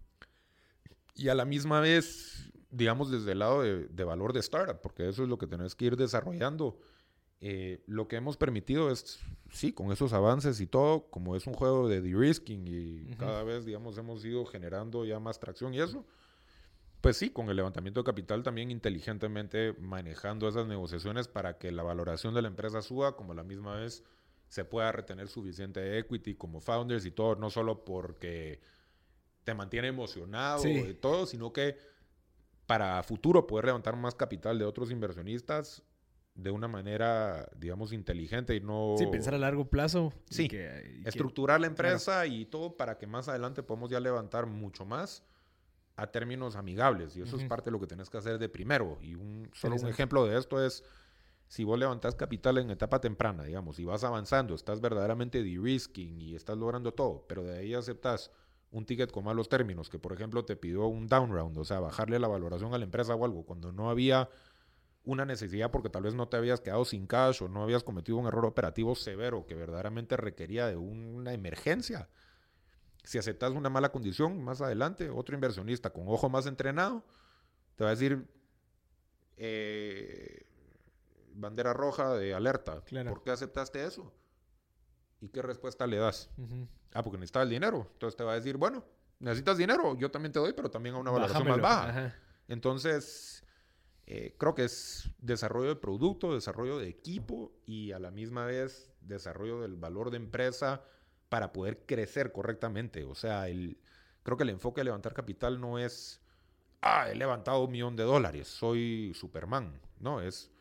y a la misma vez, digamos, desde el lado de, de valor de startup, porque eso es lo que tenés que ir desarrollando. Eh, lo que hemos permitido es, sí, con esos avances y todo, como es un juego de de-risking y cada vez, digamos, hemos ido generando ya más tracción y eso, pues sí, con el levantamiento de capital también inteligentemente manejando esas negociaciones para que la valoración de la empresa suba, como a la misma vez se pueda retener suficiente equity como founders y todo, no solo porque te mantiene emocionado Sí. y todo, sino que para futuro poder levantar más capital de otros inversionistas de una manera, digamos, inteligente y no... Sí, pensar a largo plazo. y Sí, que- y que- estructurar la empresa y todo para que más adelante podamos ya levantar mucho más a términos amigables. Y eso es parte de lo que tenés que hacer de primero. Y un, solo un ejemplo de esto es, si vos levantás capital en etapa temprana, digamos, y vas avanzando, estás verdaderamente de-risking y estás logrando todo, pero de ahí aceptas un ticket con malos términos, que por ejemplo te pidió un down round, o sea, bajarle la valoración a la empresa o algo, cuando no había una necesidad porque tal vez no te habías quedado sin cash o no habías cometido un error operativo severo que verdaderamente requería de una emergencia. Si aceptas una mala condición, más adelante, otro inversionista con ojo más entrenado te va a decir eh, bandera roja de alerta. Claro. ¿Por qué aceptaste eso? ¿Y qué respuesta le das? Ujú. Ah, porque necesitaba el dinero. Entonces te va a decir, bueno, necesitas dinero, yo también te doy, pero también a una valoración más baja. Ajá. Entonces, eh, creo que es desarrollo de producto, desarrollo de equipo y a la misma vez desarrollo del valor de empresa para poder crecer correctamente. O sea, el, creo que el enfoque de levantar capital no es, ah, he levantado un millón de dólares, soy Superman. No, es,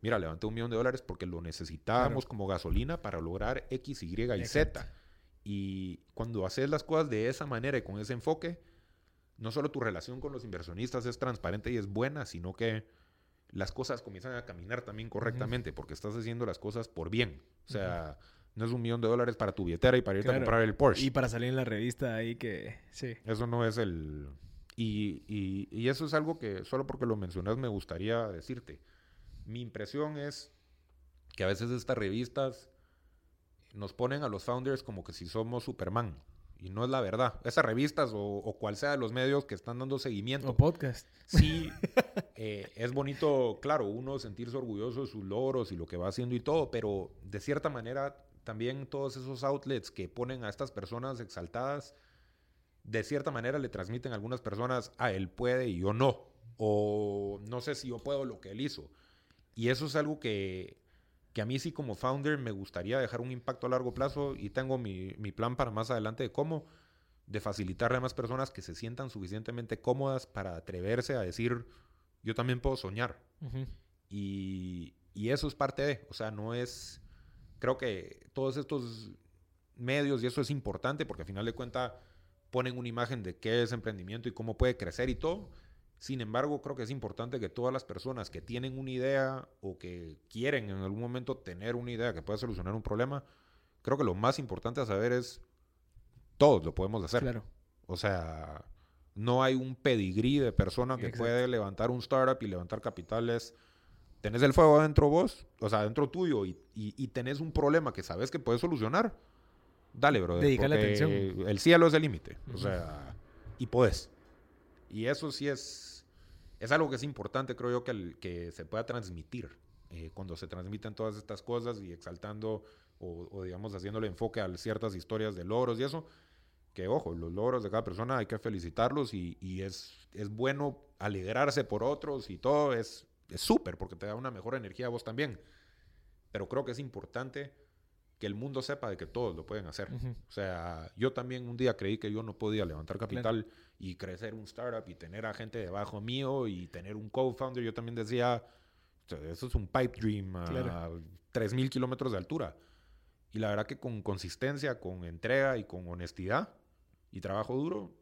mira, levanté un millón de dólares porque lo necesitábamos Claro. como gasolina para lograr X, Y y Exacto. Z. Y cuando haces las cosas de esa manera y con ese enfoque, no solo tu relación con los inversionistas es transparente y es buena, sino que las cosas comienzan a caminar también correctamente porque estás haciendo las cosas por bien. O sea, no es un millón de dólares para tu billetera y para irte Claro. a comprar el Porsche. Y para salir en la revista ahí que... Sí. Eso no es el... Y, y- y eso es algo que solo porque lo mencionas me gustaría decirte. Mi impresión es que a veces estas revistas nos ponen a los founders como que si somos Superman. Y no es la verdad. Esas revistas o, o cual sea de los medios que están dando seguimiento. O podcast. Sí, eh, es bonito, claro, uno sentirse orgulloso de sus logros y lo que va haciendo y todo, pero de cierta manera también todos esos outlets que ponen a estas personas exaltadas, de cierta manera le transmiten a algunas personas, ah, él puede y yo no, o no sé si yo puedo lo que él hizo. Y eso es algo que, que a mí sí como founder me gustaría dejar un impacto a largo plazo y tengo mi, mi plan para más adelante de cómo, de facilitarle a más personas que se sientan suficientemente cómodas para atreverse a decir, yo también puedo soñar. Y, y eso es parte de, o sea, no es, creo que todos estos medios, y eso es importante porque al final de cuentas ponen una imagen de qué es emprendimiento y cómo puede crecer y todo. Sin embargo, creo que es importante que todas las personas que tienen una idea o que quieren en algún momento tener una idea que pueda solucionar un problema, creo que lo más importante a saber es, todos lo podemos hacer. Claro. O sea, no hay un pedigrí de persona que Exacto. puede levantar un startup y levantar capitales. Tenés el fuego adentro vos, o sea, adentro tuyo, y, y- y tenés un problema que sabes que puedes solucionar. Dale, brother. Dedícale porque atención. El cielo es el límite. O Ujú. sea, y podés. Y eso sí es, es algo que es importante, creo yo, que, que se pueda transmitir. eh, cuando se transmiten todas estas cosas y exaltando o, o, digamos, haciéndole enfoque a ciertas historias de logros y eso que ojo, los logros de cada persona hay que felicitarlos y, es, es bueno alegrarse por otros y todo es súper porque te da una mejor energía a vos también. Pero creo que es importante que el mundo sepa de que todos lo pueden hacer. Ujú. O sea, yo también un día creí que yo no podía levantar capital y crecer un startup y tener a gente debajo mío y tener un co-founder. Yo también decía, eso es un pipe dream a Claro. 3.000 kilómetros de altura. Y la verdad que con consistencia, con entrega y con honestidad y trabajo duro,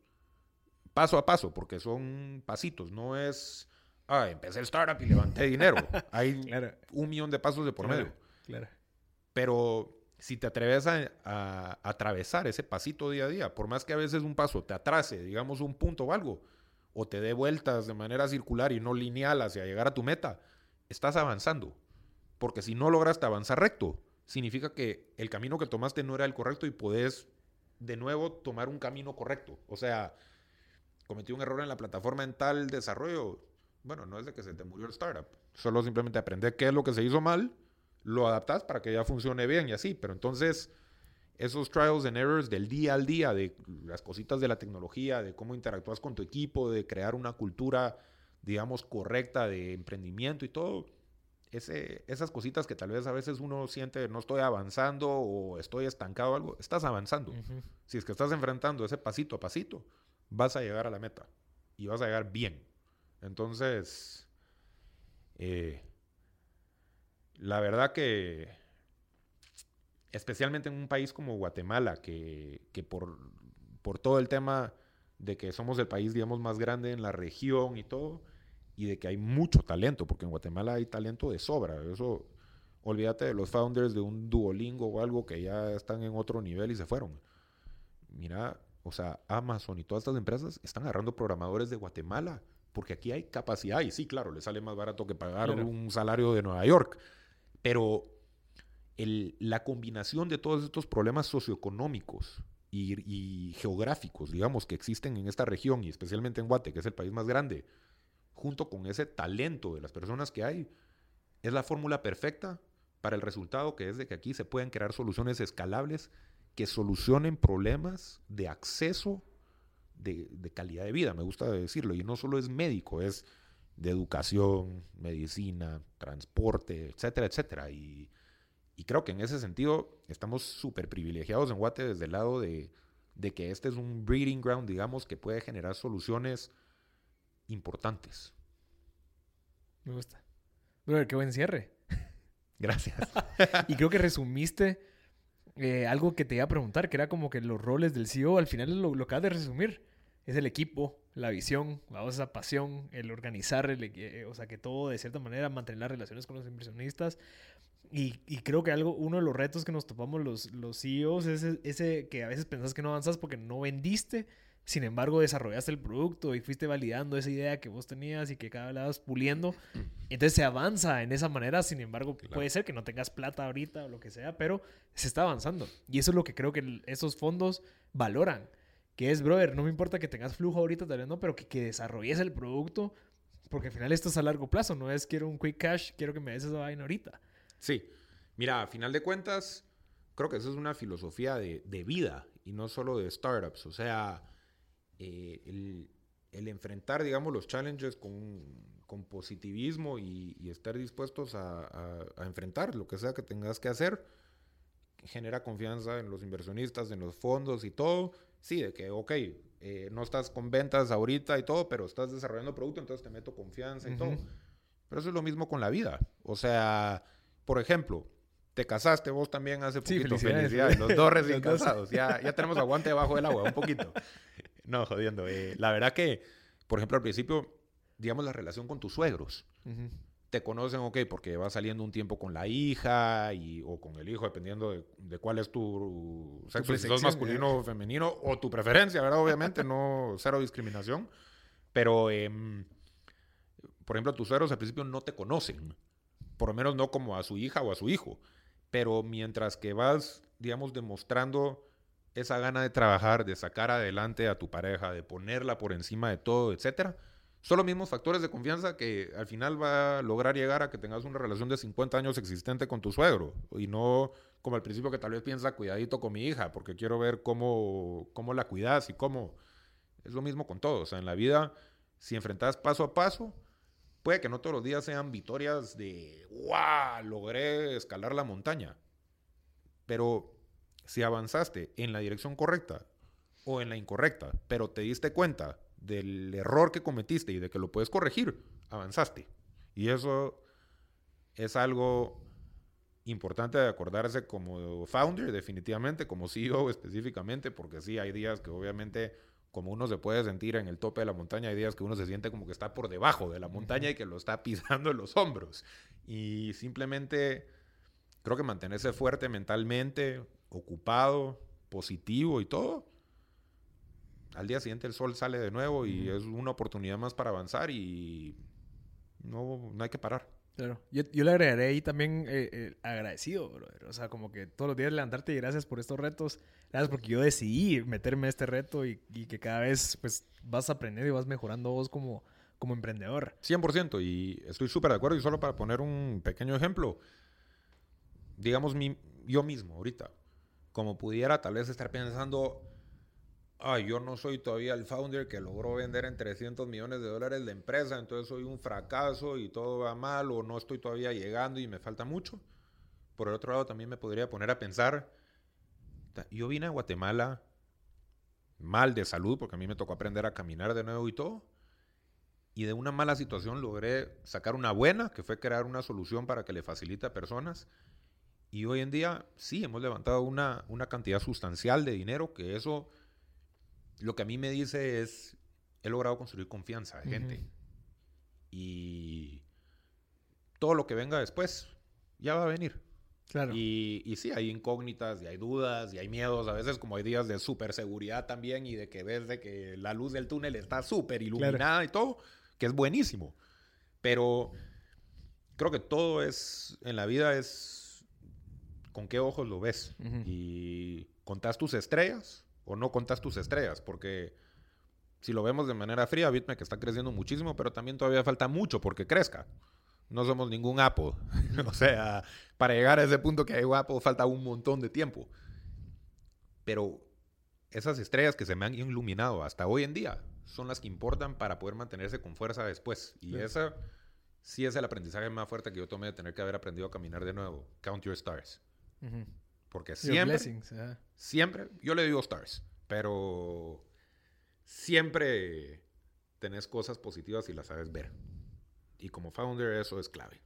paso a paso, porque son pasitos, no es, ah, empecé el startup y levanté dinero. Hay Claro. un millón de pasos de por Claro. medio. Claro. Pero si te atreves a, atravesar ese pasito día a día, por más que a veces un paso te atrase, digamos un punto o algo, o te dé vueltas de manera circular y no lineal hacia llegar a tu meta, estás avanzando. Porque si no lograste avanzar recto, significa que el camino que tomaste no era el correcto y podés de nuevo tomar un camino correcto. O sea, cometí un error en la plataforma en tal desarrollo, bueno, no es de que se te murió el startup. Solo simplemente aprender qué es lo que se hizo mal, lo adaptas para que ya funcione bien y así. Pero entonces, esos trials and errors del día al día, de las cositas de la tecnología, de cómo interactúas con tu equipo, de crear una cultura, digamos, correcta de emprendimiento y todo, ese, esas cositas que tal vez a veces uno siente no estoy avanzando o estoy estancado o algo, estás avanzando. Si es que estás enfrentando ese pasito a pasito, vas a llegar a la meta y vas a llegar bien. Entonces, eh, la verdad que, especialmente en un país como Guatemala, que, que por, por todo el tema de que somos el país, digamos, más grande en la región y todo, y de que hay mucho talento, porque en Guatemala hay talento de sobra. Eso, olvídate de los founders de un Duolingo o algo que ya están en otro nivel y se fueron. Mira, o sea, Amazon y todas estas empresas están agarrando programadores de Guatemala, porque aquí hay capacidad y sí, claro, le sale más barato que pagar un salario de Nueva York. Pero el, la combinación de todos estos problemas socioeconómicos y, geográficos, digamos, que existen en esta región y especialmente en Guate, que es el país más grande, junto con ese talento de las personas que hay, es la fórmula perfecta para el resultado que es de que aquí se pueden crear soluciones escalables que solucionen problemas de acceso de, calidad de vida, me gusta decirlo, y no solo es médico, es de educación, medicina, transporte, etcétera, etcétera. Y, y creo que en ese sentido estamos súper privilegiados en Guate desde el lado de, de que este es un breeding ground, digamos, que puede generar soluciones importantes. Me gusta. Brother, qué buen cierre. Gracias. y creo que resumiste eh, algo que te iba a preguntar, que era como que los roles del CEO, al final lo, lo acabas de resumir. Es el equipo, la visión, vamos, esa pasión, el organizar, el, eh, o sea, que todo de cierta manera, mantener las relaciones con los inversionistas. Y, y, creo que algo, uno de los retos que nos topamos los, los CEOs es ese, ese que a veces pensás que no avanzas porque no vendiste, sin embargo, desarrollaste el producto y fuiste validando esa idea que vos tenías y que cada vez la vas puliendo. Entonces se avanza en esa manera. Sin embargo, puede ser que no tengas plata ahorita o lo que sea, pero se está avanzando. Y eso es lo que creo que esos fondos valoran. Que es, brother, no me importa que tengas flujo ahorita, tal vez no, pero que, que desarrolles el producto. Porque al final esto es a largo plazo. No es quiero un quick cash, quiero que me des esa vaina ahorita. Sí. Mira, a final de cuentas, creo que eso es una filosofía de, de vida y no solo de startups. O sea eh, el, enfrentar, digamos, los challenges con, con positivismo y, estar dispuestos a, enfrentar lo que sea que tengas que hacer, genera confianza en los inversionistas, en los fondos y todo. Sí, de que, ok, eh, no estás con ventas ahorita y todo, pero estás desarrollando producto, entonces te meto confianza y todo. Pero eso es lo mismo con la vida. O sea, por ejemplo, te casaste vos también hace poquito. Sí, felicidades. Los dos recién casados. Ya, ya tenemos aguante debajo del agua, un poquito. No, jodiendo. Eh, la verdad que, por ejemplo, al principio, digamos, la relación con tus suegros. Te conocen, ok, porque vas saliendo un tiempo con la hija y, o con el hijo, dependiendo de, cuál es tu sexo, si sos masculino o femenino, o tu preferencia, ¿verdad? Obviamente, no, cero discriminación. Pero, em, por ejemplo, tus suegros al principio no te conocen. Por lo menos no como a su hija o a su hijo. Pero mientras que vas, digamos, demostrando esa gana de trabajar, de sacar adelante a tu pareja, de ponerla por encima de todo, etcétera, son los mismos factores de confianza que al final va a lograr llegar a que tengas una relación de 50 años existente con tu suegro y no como al principio que tal vez piensa cuidadito con mi hija porque quiero ver cómo, cómo la cuidas y cómo... Es lo mismo con todo, o sea, en la vida, si enfrentas paso a paso, puede que no todos los días sean victorias de, ¡guau! Logré escalar la montaña. Pero si avanzaste en la dirección correcta o en la incorrecta, pero te diste cuenta del error que cometiste y de que lo puedes corregir, avanzaste. Y eso es algo importante de acordarse como founder, definitivamente, como CEO específicamente, porque sí, hay días que obviamente, como uno se puede sentir en el tope de la montaña, hay días que uno se siente como que está por debajo de la montaña y que lo está pisando en los hombros. Y simplemente creo que mantenerse fuerte mentalmente, ocupado, positivo y todo, al día siguiente el sol sale de nuevo y es una oportunidad más para avanzar y no, no hay que parar. Claro, yo, yo le agregaré ahí también eh, eh, agradecido, brother. O sea, como que todos los días levantarte y gracias por estos retos. Gracias porque yo decidí meterme a este reto y, y, que cada vez pues vas aprendiendo y vas mejorando vos como, como emprendedor. 100%, y estoy súper de acuerdo. Y solo para poner un pequeño ejemplo, digamos, mi, yo mismo ahorita, como pudiera tal vez estar pensando, ay, yo no soy todavía el founder que logró vender en 300 millones de dólares la empresa, entonces soy un fracaso y todo va mal o no estoy todavía llegando y me falta mucho. Por el otro lado, también me podría poner a pensar, yo vine a Guatemala mal de salud, porque a mí me tocó aprender a caminar de nuevo y todo. Y de una mala situación logré sacar una buena, que fue crear una solución para que le facilite a personas. Y hoy en día sí, hemos levantado una, una cantidad sustancial de dinero, que eso lo que a mí me dice es, he logrado construir confianza de gente. Y todo lo que venga después ya va a venir. Claro. Y, y, sí, hay incógnitas y hay dudas y hay miedos. A veces como hay días de súper seguridad también y de que ves de que la luz del túnel está súper iluminada y todo, que es buenísimo. Pero creo que todo es, en la vida es con qué ojos lo ves. Y contás tus estrellas o no contás tus estrellas, porque si lo vemos de manera fría, BitMEC está creciendo muchísimo, pero también todavía falta mucho porque crezca no somos ningún Apple. o sea, para llegar a ese punto que hay Apple falta un montón de tiempo. Pero esas estrellas que se me han iluminado hasta hoy en día son las que importan para poder mantenerse con fuerza después. Y esa sí es el aprendizaje más fuerte que yo tomé de tener que haber aprendido a caminar de nuevo. Count your stars. Porque siempre, siempre, yo le digo stars, pero siempre tenés cosas positivas y las sabes ver. Y como founder eso es clave.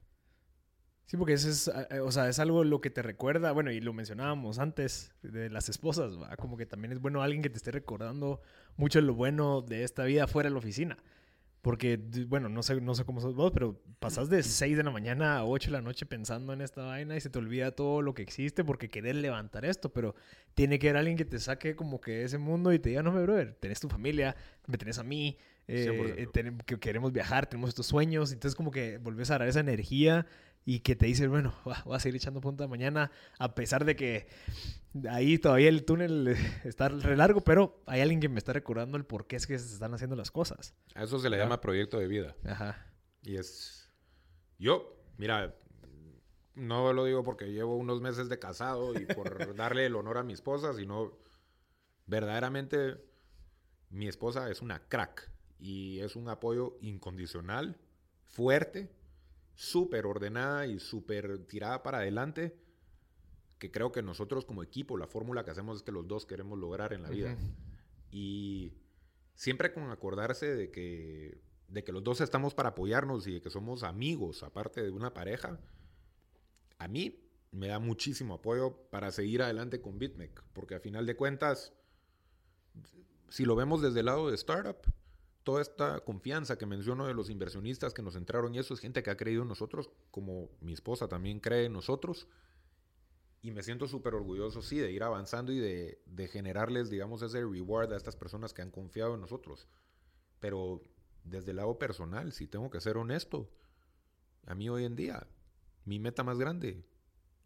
Sí, porque eso es, eh, o sea, es algo lo que te recuerda, bueno, y lo mencionábamos antes de las esposas, ¿va? como que también es bueno alguien que te esté recordando mucho lo bueno de esta vida fuera de la oficina. Porque, bueno, no sé, no sé cómo sos vos, pero pasas de 6 de la mañana a 8 de la noche pensando en esta vaina y se te olvida todo lo que existe porque querés levantar esto, pero tiene que haber alguien que te saque como que ese mundo y te diga, no, me brother, tenés tu familia, me tenés a mí, eh, que queremos viajar, tenemos estos sueños, entonces como que volvés a dar esa energía y que te dice, bueno, voy a seguir echando punta mañana, a pesar de que ahí todavía el túnel está re largo, pero hay alguien que me está recordando el por qué es que se están haciendo las cosas. A eso se le llama proyecto de vida. Ajá. Y es, yo, mira, no lo digo porque llevo unos meses de casado y por darle el honor a mi esposa, sino verdaderamente mi esposa es una crack y es un apoyo incondicional, fuerte, súper ordenada y súper tirada para adelante, que creo que nosotros como equipo, la fórmula que hacemos es que los dos queremos lograr en la vida. Y siempre con acordarse de que, de que los dos estamos para apoyarnos y de que somos amigos, aparte de una pareja, a mí me da muchísimo apoyo para seguir adelante con BitMEC, porque a final de cuentas, si lo vemos desde el lado de startup, toda esta confianza que menciono de los inversionistas que nos entraron y eso es gente que ha creído en nosotros, como mi esposa también cree en nosotros. Y me siento súper orgulloso, sí, de ir avanzando y de, de, generarles, digamos, ese reward a estas personas que han confiado en nosotros. Pero desde el lado personal, si tengo que ser honesto, a mí hoy en día, mi meta más grande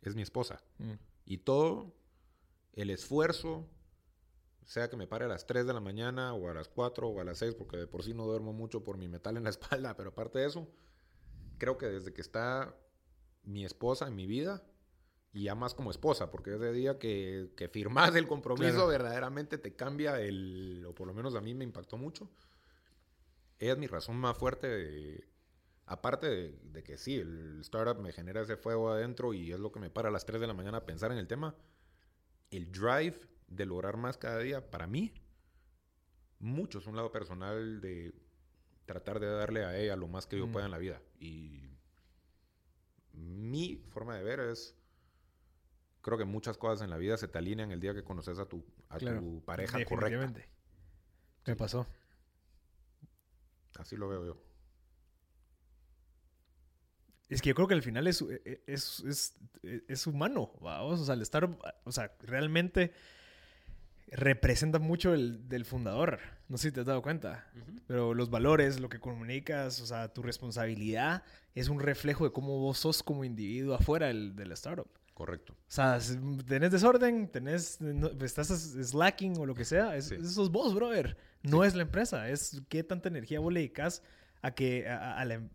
es mi esposa. Mm. Y todo el esfuerzo, sea que me pare a las 3 de la mañana o a las 4 o a las 6, porque de por sí no duermo mucho por mi metal en la espalda, pero aparte de eso, creo que desde que está mi esposa en mi vida, y ya más como esposa, porque ese día que, que firmas el compromiso verdaderamente te cambia el, o por lo menos a mí me impactó mucho. Ella es mi razón más fuerte, aparte de, de, que sí, el startup me genera ese fuego adentro y es lo que me para a las 3 de la mañana a pensar en el tema. El drive de lograr más cada día, para mí, mucho es un lado personal de tratar de darle a ella lo más que yo pueda en la vida. Y mi forma de ver es, creo que muchas cosas en la vida se te alinean el día que conoces a tu, a tu pareja correcta. Me pasó. Así lo veo yo. Es que yo creo que al final es, es, es, es humano, vamos, o sea, el estar, o sea, realmente representa mucho el del fundador. No sé si te has dado cuenta, pero los valores, lo que comunicas, o sea, tu responsabilidad es un reflejo de cómo vos sos como individuo afuera del, del startup. Correcto. O sea, tenés desorden, tenés, estás slacking o lo que sea, es, eso es vos, brother. No es la empresa, es qué tanta energía vos le dedicas a que,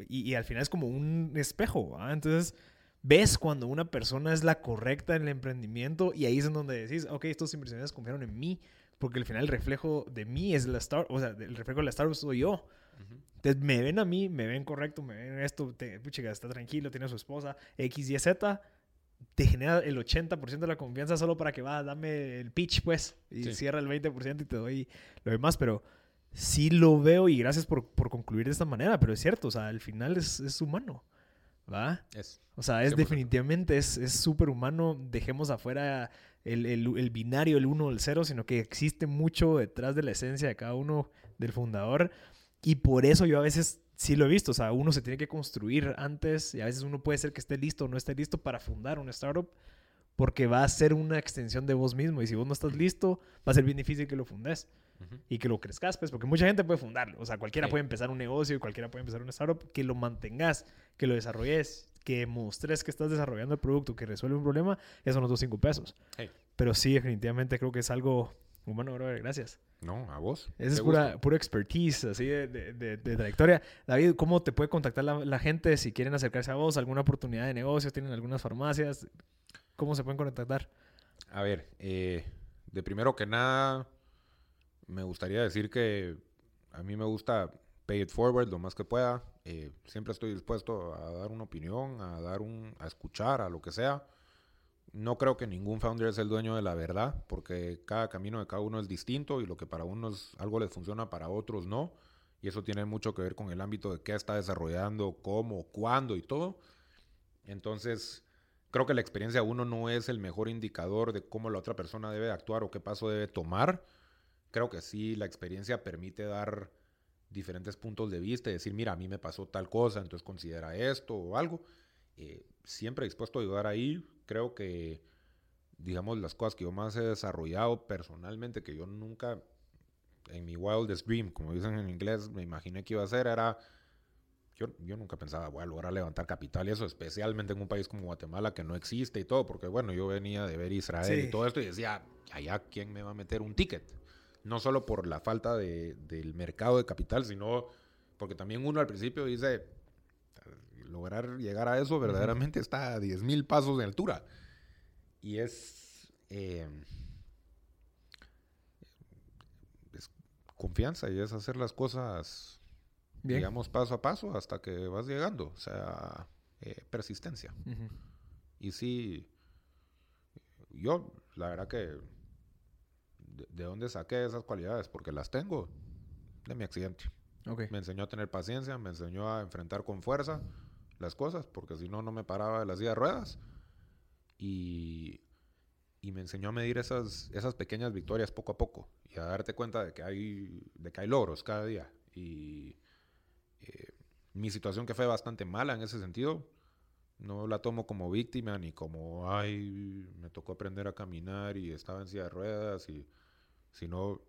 y, al final es como un espejo, entonces ves cuando una persona es la correcta en el emprendimiento y ahí es en donde decís, ok, estos inversionistas confiaron en mí, porque al final el reflejo de mí es la startup, o sea, el reflejo de la startup soy yo. Entonces me ven a mí, me ven correcto, me ven esto, te, pucha, está tranquilo, tiene a su esposa, X, Y, Z, te genera el 80% de la confianza solo para que va, dame el pitch, pues, y cierra el 20% y te doy lo demás, pero sí lo veo y gracias por, por, concluir de esta manera, pero es cierto, o sea, al final es, es humano, ¿va? Es. O sea, es definitivamente, es súper humano, dejemos afuera el, el, el, binario, el uno o el cero, sino que existe mucho detrás de la esencia de cada uno del fundador. Y por eso yo a veces sí lo he visto, o sea, uno se tiene que construir antes y a veces uno puede ser que esté listo o no esté listo para fundar una startup porque va a ser una extensión de vos mismo. Y si vos no estás listo, va a ser bien difícil que lo fundes y que lo crezcas, pues, porque mucha gente puede fundarlo, o sea, cualquiera puede empezar un negocio, cualquiera puede empezar una startup, que lo mantengas, que lo desarrolles, que mostres que estás desarrollando el producto que resuelve un problema, esos son los dos cinco pesos. Pero sí, definitivamente creo que es algo humano, gracias. No, a vos. Esa es pura, pura expertise, así de, de, trayectoria. David, ¿cómo te puede contactar la, gente si quieren acercarse a vos? ¿Alguna oportunidad de negocio? ¿Tienen algunas farmacias? ¿Cómo se pueden contactar? A ver, eh, de primero que nada, me gustaría decir que a mí me gusta pay it forward lo más que pueda. Eh, siempre estoy dispuesto a dar una opinión, a dar un, a escuchar, a lo que sea no creo que ningún founder es el dueño de la verdad, porque cada camino de cada uno es distinto y lo que para unos algo les funciona, para otros no. Y eso tiene mucho que ver con el ámbito de qué está desarrollando, cómo, cuándo y todo. Entonces, creo que la experiencia de uno no es el mejor indicador de cómo la otra persona debe actuar o qué paso debe tomar. Creo que sí, la experiencia permite dar diferentes puntos de vista y decir, mira, a mí me pasó tal cosa, entonces considera esto o algo. Eh, siempre dispuesto a ayudar ahí creo que, digamos, las cosas que yo más he desarrollado personalmente, que yo nunca, en mi wildest dream, como dicen en inglés, me imaginé que iba a hacer, era... Yo, yo, nunca pensaba, voy a lograr levantar capital y eso, especialmente en un país como Guatemala que no existe y todo, porque bueno, yo venía de ver Israel y todo esto y decía, allá, ¿quién me va a meter un ticket? No solo por la falta de, del mercado de capital, sino porque también uno al principio dice, lograr llegar a eso verdaderamente está a 10.000 pasos de altura. Y es, eh, es confianza y es hacer las cosas, digamos, paso a paso hasta que vas llegando. O sea, eh, persistencia. Y sí, yo, la verdad que, de, dónde saqué esas cualidades? Porque las tengo de mi accidente. Me enseñó a tener paciencia, me enseñó a enfrentar con fuerza, las cosas, porque si no, no me paraba de las silla de ruedas. Y, y me enseñó a medir esas, esas pequeñas victorias poco a poco y a darte cuenta de que hay, de que hay logros cada día. Y eh, mi situación que fue bastante mala en ese sentido, no la tomo como víctima ni como, ay, me tocó aprender a caminar y estaba en silla de ruedas, y, sino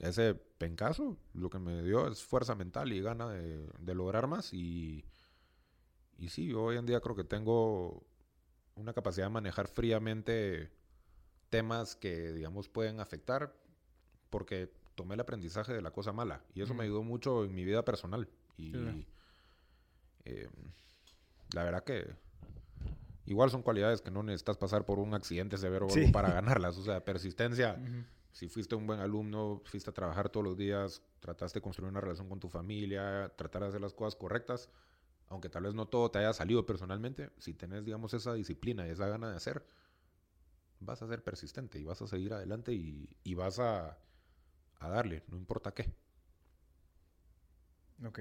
ese pencazo lo que me dio es fuerza mental y gana de, de lograr más y y sí, hoy en día creo que tengo una capacidad de manejar fríamente temas que, digamos, pueden afectar porque tomé el aprendizaje de la cosa mala y eso me ayudó mucho en mi vida personal. Y eh, la verdad que igual son cualidades que no necesitas pasar por un accidente severo para ganarlas. O sea, persistencia. Si fuiste un buen alumno, fuiste a trabajar todos los días, trataste de construir una relación con tu familia, tratar de hacer las cosas correctas, aunque tal vez no todo te haya salido personalmente, si tenés, digamos, esa disciplina y esa gana de hacer, vas a ser persistente y vas a seguir adelante y, vas a, darle, no importa qué. Ok.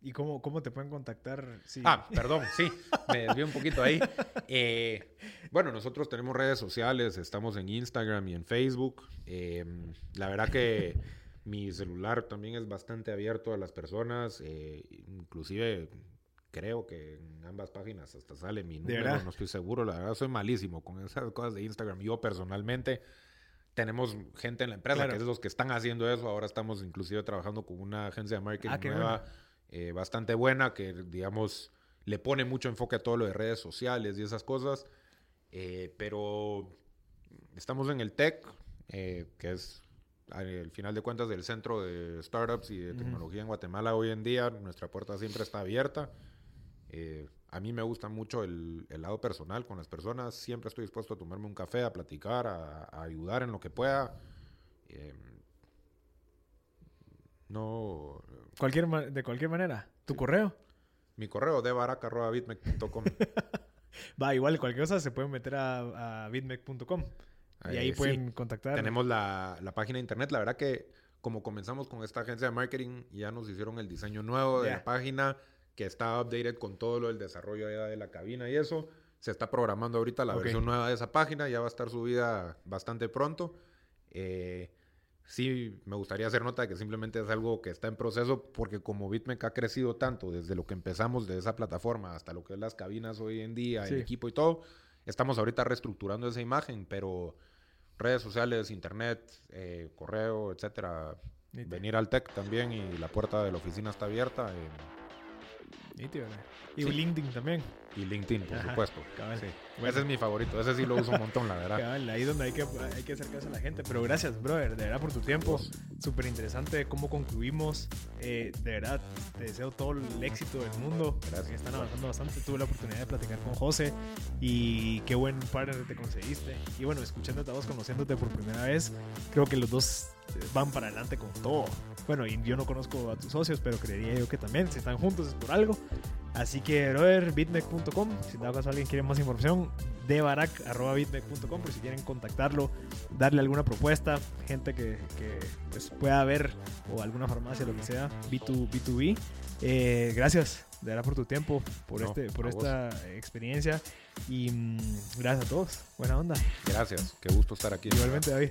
¿Y cómo, cómo te pueden contactar? Ah, perdón, sí, me desvié un poquito ahí. Eh, bueno, nosotros tenemos redes sociales, estamos en Instagram y en Facebook. Em, la verdad que mi celular también es bastante abierto a las personas, eh, inclusive creo que en ambas páginas hasta sale mi número, no estoy seguro, la verdad soy malísimo con esas cosas de Instagram. Yo personalmente tenemos gente en la empresa que es los que están haciendo eso, ahora estamos inclusive trabajando con una agencia de marketing ah, nueva eh, bastante buena que digamos le pone mucho enfoque a todo lo de redes sociales y esas cosas, eh, pero estamos en el tech, eh, que es al final de cuentas del centro de startups y de tecnología en Guatemala hoy en día. Nuestra puerta siempre está abierta. Eh, a mí me gusta mucho el, lado personal con las personas. Siempre estoy dispuesto a tomarme un café, a platicar, a, ayudar en lo que pueda. Eh, no. Cualquier, de cualquier manera. ¿Tu correo? Mi correo, debarac.bitmec.com. Va, igual cualquier cosa se pueden meter a, a bitmec.com. Y ahí pueden contactar. Tenemos la, la, página de internet. La verdad que como comenzamos con esta agencia de marketing, ya nos hicieron el diseño nuevo de la página que está updated con todo lo del desarrollo de la cabina y eso. Se está programando ahorita la versión nueva de esa página, ya va a estar subida bastante pronto. Eh, sí, me gustaría hacer nota de que simplemente es algo que está en proceso porque como BitMEC ha crecido tanto desde lo que empezamos de esa plataforma hasta lo que es las cabinas hoy en día, el equipo y todo, estamos ahorita reestructurando esa imagen, pero redes sociales, internet, eh, correo, etcétera, venir al tech también y la puerta de la oficina está abierta. Y LinkedIn también. Y LinkedIn, por supuesto. Ese es mi favorito. Ese sí lo uso un montón, la verdad. ahí donde hay que, hay que acercarse a la gente. Pero gracias, brother, de verdad, por tu tiempo. Súper interesante cómo concluimos. Eh, de verdad, te deseo todo el éxito del mundo. Gracias. Están avanzando bastante. Tuve la oportunidad de platicar con José y qué buen partner te conseguiste. Y bueno, escuchándote a vos, conociéndote por primera vez, creo que los dos van para adelante con todo. Bueno, y yo no conozco a tus socios, pero creería yo que también, si están juntos es por algo. Así que, brother, bitmec.com. Si dado caso alguien quiere más información, debarak.bitmec.com por si quieren contactarlo, darle alguna propuesta, gente que, que pues, pueda ver o alguna farmacia, lo que sea, B2, B2B. Eh, gracias, de verdad, por tu tiempo, por, este, por esta experiencia y mm, gracias a todos. Buena onda. Gracias, qué gusto estar aquí. Igualmente, David.